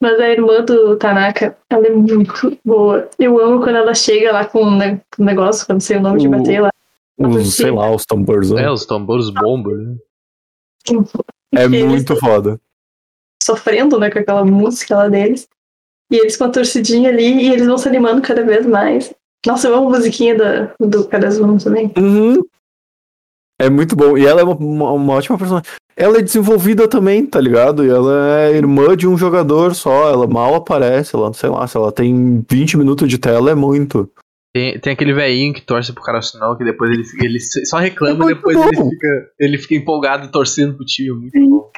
Mas a irmã do Tanaka, ela é muito boa. Eu amo quando ela chega lá com o o negócio, quando sei o nome de O- bater lá. Os, sei lá, os tambores. É, né? os tambores bomba, né? É Eles muito foda. sofrendo, né, com aquela música lá deles. E eles com a torcidinha ali, e eles vão se animando cada vez mais. Nossa, eu amo a musiquinha da, do Karazuno também. Uhum. É muito bom. E ela é uma, uma, uma ótima personagem. Ela é desenvolvida também, tá ligado? E ela é irmã de um jogador só. Ela mal aparece. Ela, sei lá, se ela tem 20 minutos de tela, é muito. Tem, tem aquele velhinho que torce pro cara sinal, que depois ele, ele só É reclama e depois bom. ele fica, ele fica empolgado e torcendo pro time. é Muito bom.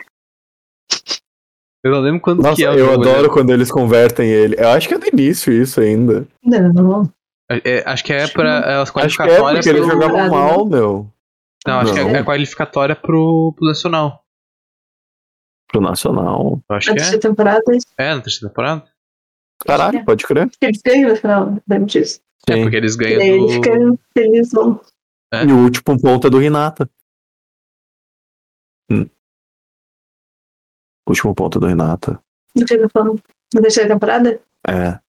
Eu não lembro quando Nossa, que é o eu jogo, adoro né? quando eles convertem ele. Eu acho que é no início isso ainda. Não. É, é, acho que é pra as Acho que é qualificatórias porque ele pro... jogava mal, meu. Não, acho que Não. é, é qualificatória pro, pro Nacional. Pro Nacional. Eu acho Na que é. terceira temporada, eles É, na terceira temporada. Caralho, pode crer. ganham no final, lembro disso. É, porque eles E ganham daí ele do... feliz, bom. E o último ponto é do Renata. Hum. Último ponto do Renata. Do que eu falando? Na terceira temporada? É.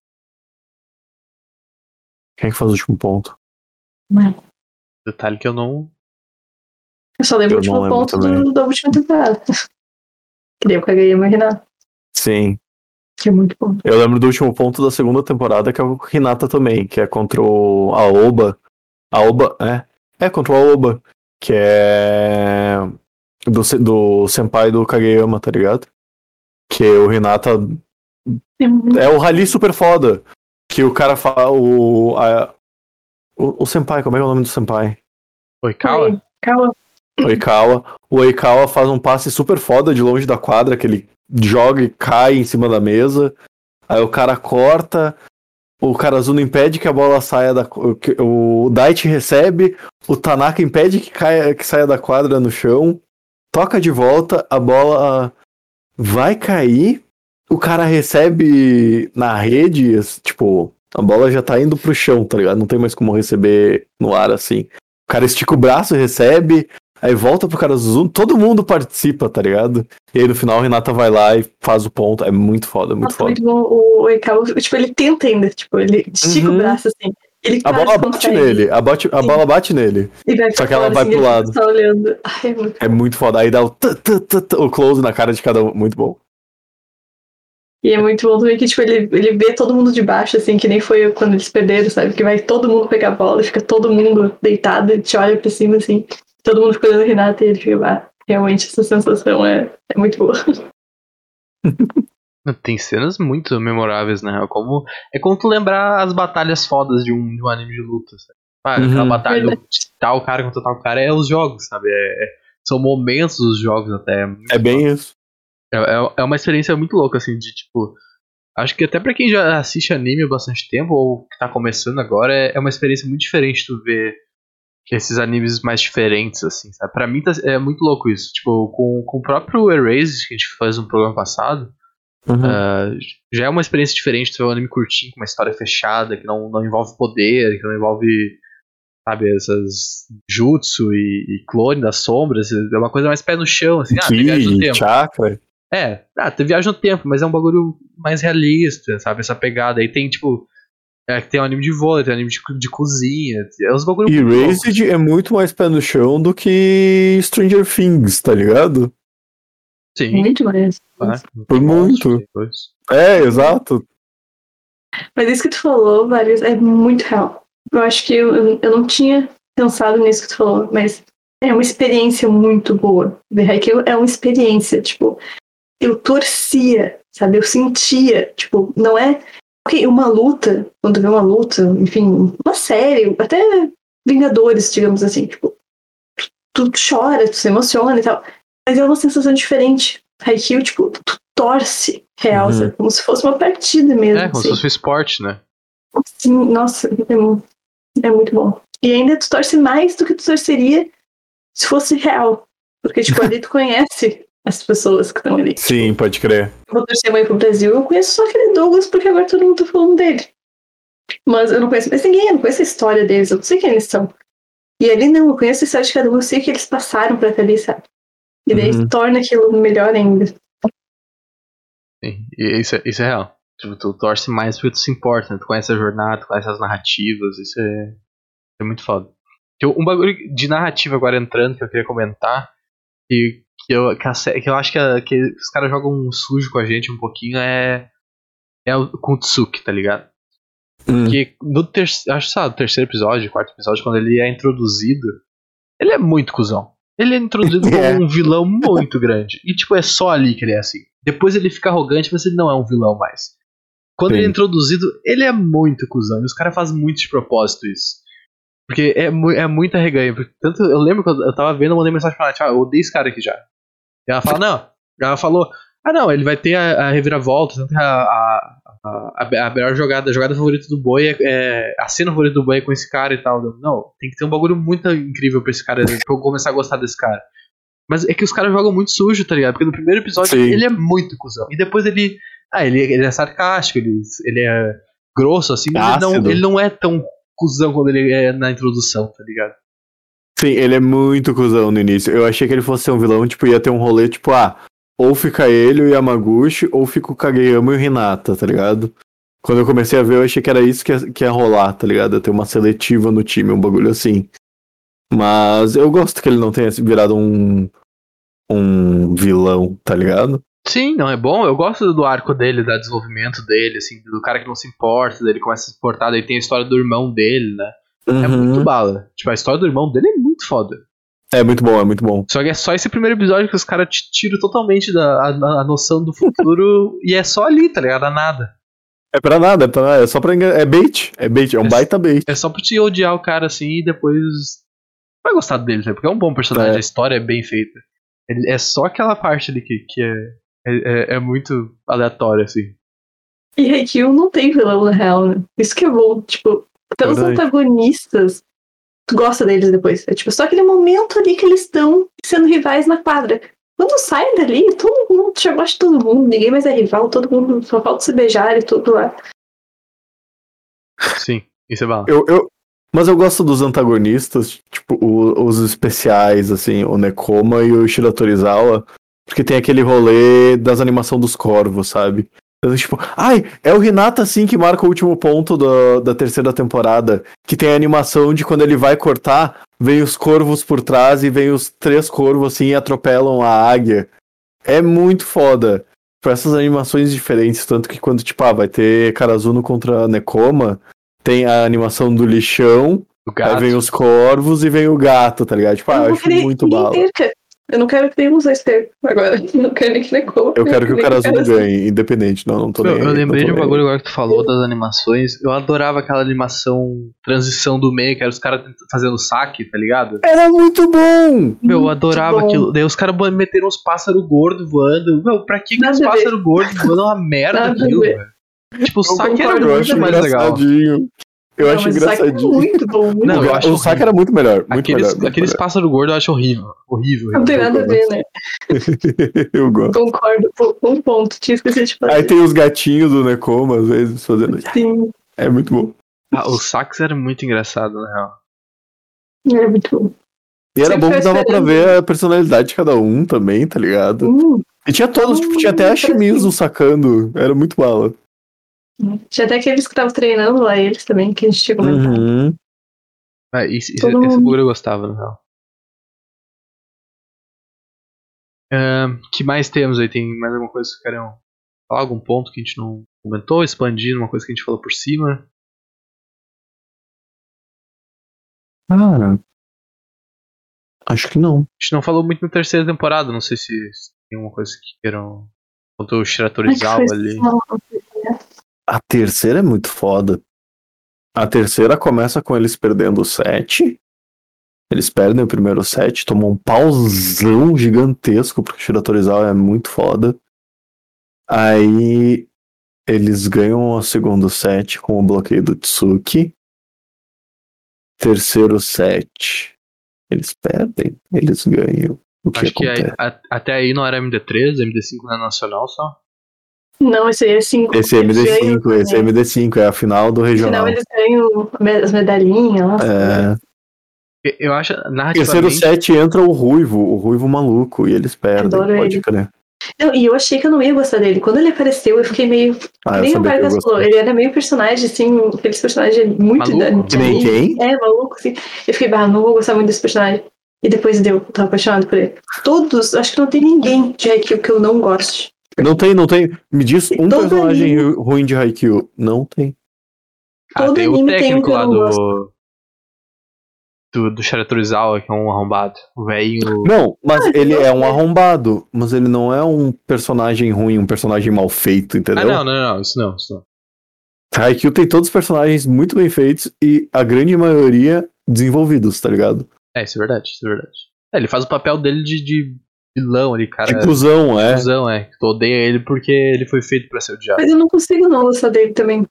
Quem é que faz o último ponto? Detalhe que eu não... Eu só lembro Eu o último não ponto do, da última temporada. que daí eu a Renato. Sim. Que é muito bom. Eu lembro do último ponto da segunda temporada, que é o Renata também, que é contra o a Oba. A Oba, é. É, contra o Aoba. Que é. Do, do senpai do Kageyama, tá ligado? Que o Renata É o rally super foda. Que o cara fala. O, a- o, o senpai, como é que é o nome do senpai? Oikawa? Calma. O Oikawa. O Oikawa faz um passe super foda de longe da quadra, que ele joga e cai em cima da mesa. Aí o cara corta. O Karazuno impede que a bola saia da. O Daichi recebe. O Tanaka impede que, caia, que saia da quadra no chão. Toca de volta. A bola vai cair. O cara recebe na rede. Tipo, a bola já tá indo pro chão, tá ligado? Não tem mais como receber no ar assim. O cara estica o braço, recebe, aí volta pro cara zoom, todo mundo participa, tá ligado? E aí no final o Renata vai lá e faz o ponto. É muito foda, muito Nossa, foda. muito bom. O Oikawa, tipo, ele tenta ainda. Tipo, ele estica Uhum. o braço assim. Ele A bola bate consegue. nele, a, bate, a Sim. bola bate nele. Só que ela vai assim, pro lado. Tá olhando. Ai, é muito É muito foda. Aí dá o, tã, tã, tã, o close na cara de cada um. Muito bom. E é muito bom também que, tipo, ele, ele vê todo mundo de baixo, assim, que nem foi quando eles perderam, sabe? Que vai todo mundo pegar a bola e fica todo mundo deitado e te olha pra cima, assim. Todo mundo fica olhando o Renato e ele fica, ah, realmente essa sensação é, é muito boa. Tem cenas muito memoráveis, né? Como, é como tu lembrar as batalhas fodas de um, de um anime de luta. sabe? Ah, Uhum. aquela batalha Verdade. de tal cara contra tal cara é os jogos, sabe? É- é- são momentos dos jogos até. muito É bem isso. É, é- é uma experiência muito louca, assim, de tipo. Acho que até pra quem já assiste anime há bastante tempo, ou que tá começando agora, é, é uma experiência muito diferente tu ver esses animes mais diferentes, assim, sabe? Pra mim tá- é muito louco isso. Tipo, com, com o próprio Erase, que a gente fez no programa passado, Uhum. ah, já é uma experiência diferente tu ver um anime curtinho, com uma história fechada, que não, não envolve poder, que não envolve, sabe, essas jutsu e, e clone das sombras. É uma coisa mais pé no chão, assim, ah, viagem no tempo. chakra. É, ah, tem viagem no tempo, mas é um bagulho mais realista, sabe? Essa pegada. Aí tem, tipo. É, tem um anime de vôlei, tem um anime de, de cozinha. É uns bagulho E. Raised é muito mais pé no chão do que Stranger Things, tá ligado? Sim, Muito mais. tá. Por muito. É, exato. Mas isso que tu falou, Vários, é muito real. Eu acho que eu, eu- eu não tinha pensado nisso que tu falou, mas é uma experiência muito boa. Ver Haikyuu é uma experiência, tipo, eu torcia, sabe? Eu sentia, tipo, não é. Ok, uma luta, quando tu vê uma luta, enfim, uma série, até Vingadores, digamos assim, tipo, tu, tu chora, tu se emociona e tal, mas é uma sensação diferente. Haikyuu, tipo, tu torce real, Uhum. Como se fosse uma partida mesmo. É, como se assim. fosse um esporte, né? Sim, nossa, é, é muito bom. E ainda tu torce mais do que tu torceria se fosse real. Porque, tipo, ali tu conhece as pessoas que estão ali. Sim, pode crer. Eu vou torcer mãe pro Brasil, eu conheço só aquele Douglas porque agora todo mundo tá falando dele. Mas eu não conheço mais ninguém, eu não conheço a história deles, eu não sei quem eles são. E ali não, eu conheço a história de cada um, eu sei que eles passaram pra estar ali, sabe? E daí Uhum. torna aquilo melhor ainda. Sim, e isso é, isso é real. Tipo, tu torce mais porque tu se importa, né? Tu conhece a jornada, tu conhece as narrativas, isso é, é muito foda. Um bagulho de narrativa agora entrando que eu queria comentar, e que eu, que, a que eu acho que, a- que os caras jogam sujo com a gente um pouquinho, é, é o, com o Tsuki, tá ligado? Hum. Porque no terceiro, acho sabe, terceiro episódio, quarto episódio, quando ele é introduzido, ele é muito cuzão. Ele é introduzido É. como um vilão muito grande. E tipo, é só ali que ele é assim. Depois ele fica arrogante, mas ele não é um vilão mais. Quando Sim. ele é introduzido, ele é muito cuzão. E os caras fazem muito de propósito isso. Porque é, mu é muita reganha. Tanto, eu lembro que eu, tava vendo, eu mandei mensagem pra ela, tipo, ah, eu odeio esse cara aqui já. E ela fala, não. Ela falou, ah não, ele vai ter a, a reviravolta, tanto a, a, a, a melhor jogada, a jogada favorita do boi é, é- A cena favorita do boi é com esse cara e tal. Não, tem que ter um bagulho muito incrível pra esse cara, pra eu começar a gostar desse cara. Mas é que os caras jogam muito sujo, tá ligado? Porque no primeiro episódio Sim. ele é muito cuzão. E depois ele. Ah, ele, ele é sarcástico, ele, ele é grosso, assim, mas ele não, ele não é tão cuzão quando ele é na introdução, tá ligado? Sim, ele é muito cuzão no início. Eu achei que ele fosse ser um vilão, tipo, ia ter um rolê, tipo, ah, ou fica ele e o Yamaguchi, ou fica o Kageyama e o Hinata, tá ligado? Quando eu comecei a ver, eu achei que era isso que ia, que ia rolar, tá ligado? Ter uma seletiva no time, um bagulho assim. Mas eu gosto que ele não tenha virado um. um vilão, tá ligado? Sim, não é bom. Eu gosto do arco dele, do desenvolvimento dele, assim, do cara que não se importa, dele começa a se importar, daí tem a história do irmão dele, né? É Uhum. muito bala. Tipo, a história do irmão dele é muito foda. É muito bom, é muito bom. Só que é só esse primeiro episódio que os caras te tiram totalmente da a, a noção do futuro e é só ali, tá ligado? A nada. É pra nada, é, pra nada, é só pra enganar. É bait, é bait, é um É- baita bait. É só pra te odiar o cara assim e depois vai gostar dele, né? Porque é um bom personagem, É. a história é bem feita. Ele- é só aquela parte ali que, que é, é, é- é muito aleatória, assim. E Haikyuu não tem vilão na real, né? Isso que é bom. Tipo, até os antagonistas, tu gosta deles depois. É tipo, só aquele momento ali que eles estão sendo rivais na quadra. Quando sai dali, todo mundo já gosta de todo mundo, ninguém mais é rival, todo mundo só falta se beijar e tudo lá. Sim, isso é bala. Eu, eu, mas eu gosto dos antagonistas, tipo, o- os especiais, assim, o Nekoma e o Shiratorizawa, porque tem aquele rolê das animações dos corvos, sabe? Então, tipo, ai, é o Hinata, assim, que marca o último ponto da, da terceira temporada, que tem a animação de quando ele vai cortar, vem os corvos por trás e vem os três corvos, assim, e atropelam a águia. É muito foda. Tipo, essas animações diferentes, tanto que quando, tipo, ah, vai ter Karazuno contra Nekoma, tem a animação do lixão, aí vem os corvos e vem o gato, tá ligado? Tipo, ah, Eu acho muito bala. Eu não quero que nenhum dos dois perca agora. Eu não quero nem que Nekoma. Eu quero que o nem cara azul Karasu. ganhe, independente. Não, não tô Eu, nem eu lembrei não de um bagulho agora que tu falou das animações. Eu adorava aquela animação transição do meio, que era os caras fazendo saque, tá ligado? Era muito bom! Meu, eu adorava bom. aquilo. Daí os caras meteram uns pássaros gordos voando. Meu, pra que, os pássaros gordos voando é uma merda Nada aquilo, velho? Tipo, o saque era muito mais legal. Eu Não, acho é engraçadinho. muito bom. Muito Não, bom. eu acho o saque horrível. era muito melhor. Muito Aqueles, melhor. muito aqueles pássaros gordos eu acho horrível. Horrível. Não tem nada a ver, né? melhor. Eu gosto. Concordo. Um ponto. Tinha esquecido de fazer. Aí tem os gatinhos do Nekoma, às vezes, fazendo. Sim, É muito bom. Ah, o sax era muito engraçado, na real. é muito bom. E era Sempre bom que dava pra ver a personalidade de cada um também, tá ligado? Hum, E tinha todos, tipo, tinha até a Shimizu sacando. Era muito bala. Tinha até aqueles que estavam treinando lá, eles também, que a gente tinha comentado. Uhum. Ah, isso, isso, Todo esse eu gostava, na real. Ahn, que mais temos aí? Tem mais alguma coisa que querem falar? Algum ponto que a gente não comentou? Expandir uma coisa que a gente falou por cima? Cara. Acho que não. A gente não falou muito na terceira temporada, não sei se, se tem alguma coisa que queiram. Quanto o que ali. foi- A terceira é muito foda. A terceira começa com eles perdendo o set. Eles perdem o primeiro set, tomam um pauzão gigantesco, porque o Shiratorizawa é muito foda. Aí eles ganham o segundo set com o bloqueio do Tsuki. Terceiro set. Eles perdem, eles ganham. O que Acho que aí- acontece? a- até aí não era MD3, MD5 não é nacional só. Não, esse aí é 5. Esse é MD5, esse é MD5, é a final do No regional. final eles ganham as medalhinhas. Nossa, É, Eu- Eu acho, terceiro narrativamente, set entra o Ruivo, o Ruivo maluco, e eles perdem, Adoro pode ele. crer. Não, e eu achei que eu não ia gostar dele. Quando ele apareceu, eu fiquei meio. Ah, nem o Vargas falou. Ele era meio personagem, assim, aqueles personagens muito Maluco? da- Que nem quem? É, maluco, assim. Eu fiquei, bah, não vou gostar muito desse personagem. E depois deu, eu tava apaixonado por ele. Todos, acho que não tem ninguém de que eu não goste. Não tem, não tem. Me diz um Todo personagem ru- ruim de Haikyuu. Não tem. ah, todo tem o anime tem um técnico lá não do. Do, do Shiratorizawa, que é um arrombado. O velhinho. Não, mas Ah, ele eu é um arrombado. Mas ele não é um personagem ruim, um personagem mal feito, entendeu? Ah, não, não, não, isso não, isso não. Haikyuu tem todos os personagens muito bem feitos e a grande maioria desenvolvidos, tá ligado? É, isso é verdade, isso é verdade. É, ele faz o papel dele de, de vilão ali, cara. De cuzão, é. Cusão, é. Tu odeia ele porque ele foi feito pra ser odiado. Mas eu não consigo não gostar dele também.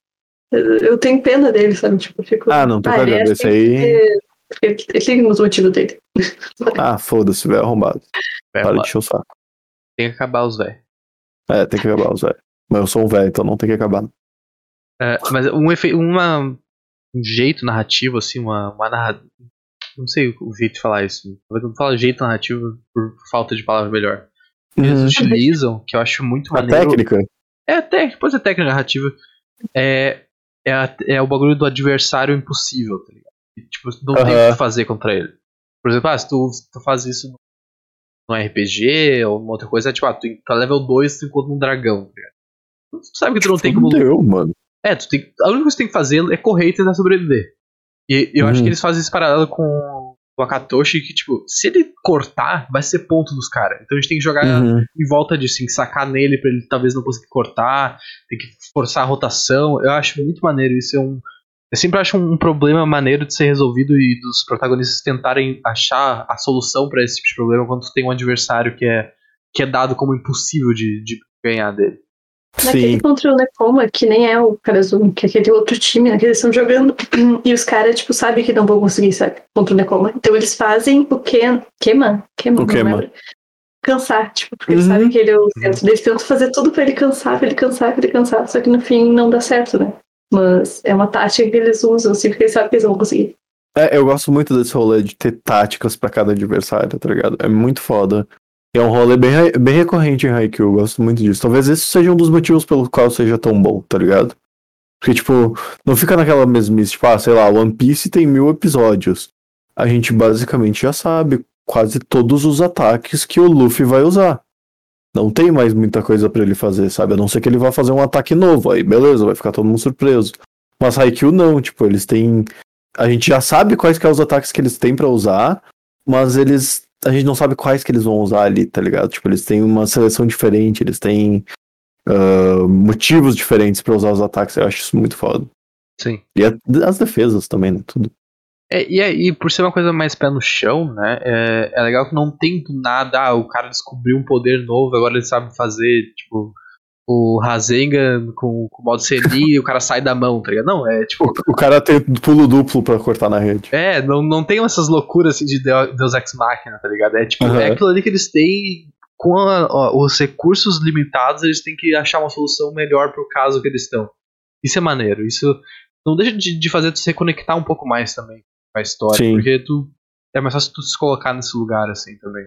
Eu, eu tenho pena dele, sabe? Tipo, fico. Ah, não, tô é cagando. Esse assim aí. porque- porque Ele tem os motivos dele. Ah, foda-se, velho, arrombado. É, Para de encher o saco. tem que acabar os velhos. É, tem que acabar os velhos. Mas eu sou um velho, então não tem que acabar. É, mas um, efe... uma... um jeito narrativo, assim, uma, uma narra... Não sei o jeito de falar isso. Talvez eu não falo jeito narrativo por falta de palavra melhor. Eles Uhum. utilizam, que eu acho muito A maneiro. técnica? É até, depois é técnica narrativa. É, é, a- é o bagulho do adversário impossível, tá ligado? E, tipo, não tem o que fazer contra ele. Por exemplo, ah, se tu, se tu faz isso no RPG ou uma outra coisa, é tipo, ah, tu tá level 2 tu encontra um dragão, tá ligado? Tu sabe que tu não tem como. Fudeu, mano. É, tu tem, a única coisa que tu tem que fazer é correr e tentar sobreviver. E eu acho Uhum. que eles fazem esse paralelo com o Akatoshi, que, tipo, se ele cortar, vai ser ponto dos caras. Então a gente tem que jogar Uhum. em volta disso, tem que sacar nele pra ele talvez não conseguir cortar, tem que forçar a rotação. Eu acho muito maneiro isso. É um, eu sempre acho um problema maneiro de ser resolvido e dos protagonistas tentarem achar a solução pra esse tipo de problema quando tem um adversário que é, que é dado como impossível de, de ganhar dele. Naquele Sim. contra o Nekoma, que nem é o Karazume, que é aquele outro time, né, que eles estão jogando, e os caras, tipo, sabem que não vão conseguir, sabe, contra o Nekoma. Então eles fazem o Ken, Kema? Kema, O. Cansar, tipo, porque eles Uhum. sabem que ele é o centro. Eles tentam fazer tudo pra ele cansar, pra ele cansar, pra ele cansar, só que no fim não dá certo, né. Mas é uma tática que eles usam, assim, porque eles sabem que eles vão conseguir. É, eu gosto muito desse rolê de ter táticas pra cada adversário, tá ligado? É muito foda. É um rolê bem, bem recorrente em Haikyuu, eu gosto muito disso. Talvez esse seja um dos motivos pelo qual seja tão bom, tá ligado? Porque, tipo, não fica naquela mesmice, tipo, ah, sei lá, One Piece tem mil episódios. A gente basicamente já sabe quase todos os ataques que o Luffy vai usar. Não tem mais muita coisa pra ele fazer, sabe? A não ser que ele vá fazer um ataque novo, aí beleza, vai ficar todo mundo surpreso. Mas Haikyuu não, tipo, eles têm a gente já sabe quais que é os ataques que eles têm pra usar, mas eles a gente não sabe quais que eles vão usar ali, tá ligado? Tipo, eles têm uma seleção diferente, eles têm uh, motivos diferentes para usar os ataques. Eu acho isso muito foda. Sim. E as defesas também, né? Tudo. É, e aí, por ser uma coisa mais pé no chão, né? É, é legal que não tem do nada, ah, o cara descobriu um poder novo, agora ele sabe fazer, tipo, o Rasengan com, com o modo CLI e o cara sai da mão, tá ligado? Não, é tipo. O, o cara tem pulo duplo pra cortar na rede. É, não, não tem essas loucuras assim de Deus Ex Machina, tá ligado? É tipo, Uhum. é aquilo ali que eles têm. Com a- ó, os recursos limitados, eles têm que achar uma solução melhor pro caso que eles estão. Isso é maneiro. Isso não deixa de, de fazer tu se reconectar um pouco mais também com a história. Sim. Porque tu. É mais fácil tu se colocar nesse lugar assim também.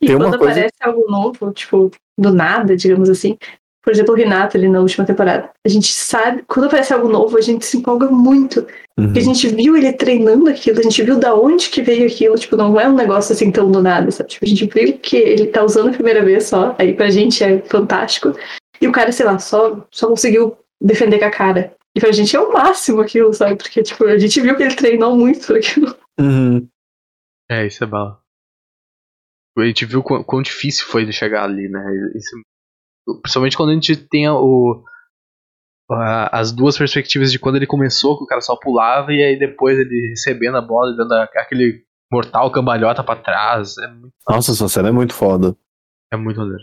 E Tem quando coisa- aparece algo novo, tipo, do nada, digamos assim. Por exemplo, o Renato ali na última temporada. A gente sabe, quando aparece algo novo, a gente se empolga muito. Uhum. Porque a gente viu ele treinando aquilo, a gente viu da onde que veio aquilo, tipo, não é um negócio assim tão do nada, sabe? Tipo, a gente viu que ele tá usando a primeira vez só, aí pra gente é fantástico. E o cara, sei lá, só, só conseguiu defender com a cara. E pra gente é o máximo aquilo, sabe? Porque, tipo, a gente viu que ele treinou muito aquilo. Uhum. É, isso é bala. A gente viu quão, quão difícil foi de chegar ali, né? Isso- principalmente quando a gente tem o, a- as duas perspectivas de quando ele começou, que o cara só pulava, e aí depois ele recebendo a bola e dando a- aquele mortal cambalhota pra trás. É muito, Nossa, essa cena é muito foda. é muito maneiro.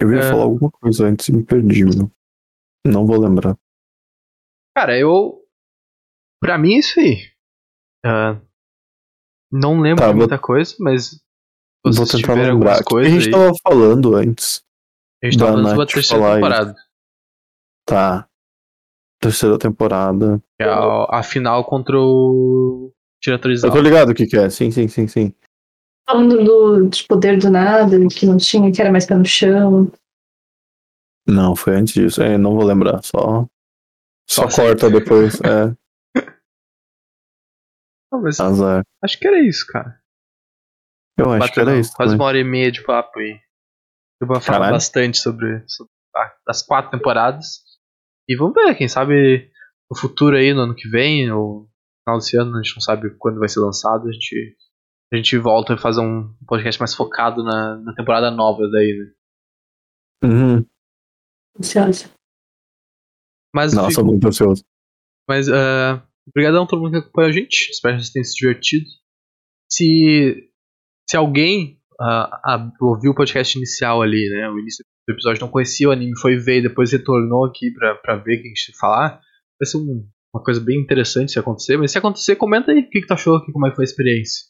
Eu ia É. falar alguma coisa antes e me perdi, meu. Não vou lembrar. Cara, eu. Pra mim é isso aí. Ah, não lembro Tá, de vou- muita coisa, mas. Se Vou vocês tentar lembrar. que a coisas gente aí. tava falando antes. A gente da falando sobre a Nath terceira temporada. Tá. Terceira temporada. É a, a final contra o Eu Diretorizal. tô ligado o que que é. Sim, sim, sim, sim. Falando do, de poder do nada, que não tinha, que era mais pé no chão. Não, foi antes disso. É, não vou lembrar. Só. Só, Só corta depois. É, mas azar. acho que era isso, cara. Eu acho que era Bateu isso. Quase também. uma hora e meia de papo aí. Eu vou falar Caralho. bastante sobre, sobre as quatro temporadas. E vamos ver, quem sabe no futuro aí, no ano que vem, ou no final desse ano, a gente não sabe quando vai ser lançado, a gente, a gente volta a fazer um podcast mais focado na, na temporada nova daí, né? Uhum. Ansiosa. Mas, Nossa, fico- muito ansioso. mas uh, obrigadão a todo mundo que acompanhou a gente. Espero que vocês tenham se divertido. Se, se alguém ah, ouviu o podcast inicial ali, né? O início do episódio não conhecia o anime, foi ver e depois retornou aqui pra, pra ver o que a gente falar. Vai ser um- uma coisa bem interessante se acontecer. Mas se acontecer, comenta aí o que, que tu achou, aqui, como é que foi a experiência.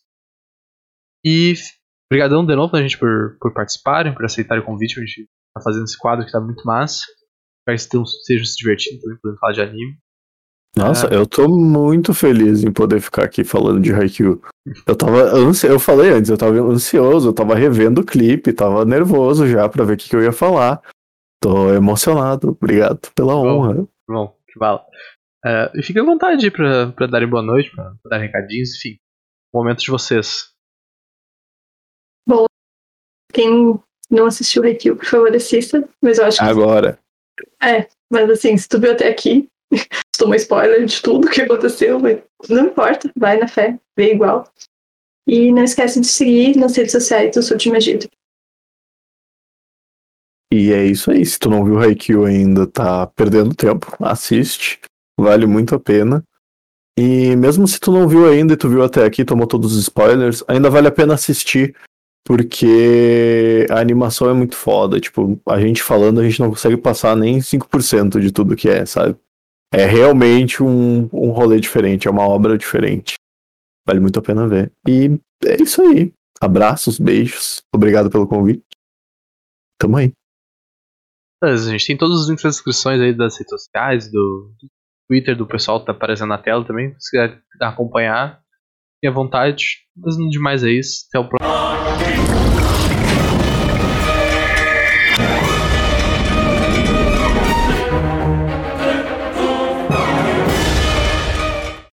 E obrigadão de novo, né, gente, por, por participarem, por aceitarem o convite. A gente tá fazendo esse quadro que tá muito massa. Espero que vocês estejam se divertindo também, podendo falar de anime. Nossa, É. eu tô muito feliz em poder ficar aqui falando de Haikyuu. Eu tava ansi... eu falei antes, eu tava ansioso, eu tava revendo o clipe, tava nervoso já pra ver o que, que eu ia falar. Tô emocionado, obrigado pela Bom. honra. Bom, que bala. É, e fiquem à vontade aí pra, pra darem boa noite, pra, pra dar recadinhos, enfim. Momento de vocês. Quem não assistiu o Haikyuu, por favor, assista. Mas eu acho que. Agora. Mas assim, se tu viu até aqui, tomou spoiler de tudo que aconteceu, mas não importa, vai na fé, vê igual. E não esquece de seguir nas redes sociais do Sul de Egito. E é isso aí. Se tu não viu Haikyuu ainda, tá perdendo tempo. Assiste. Vale muito a pena. E mesmo se tu não viu ainda e tu viu até aqui, tomou todos os spoilers, ainda vale a pena assistir. Porque a animação é muito foda. Tipo, a gente falando, a gente não consegue passar nem 5% de tudo que é, sabe? É realmente um, um rolê diferente, é uma obra diferente. Vale muito a pena ver. E é isso aí. Abraços, beijos. Obrigado pelo convite. Tamo aí. A gente tem todos os links nas descrições aí das redes sociais, do, do Twitter do pessoal que tá aparecendo na tela também. Se quiser acompanhar, fique à vontade. Mas no demais é isso. Até o próximo.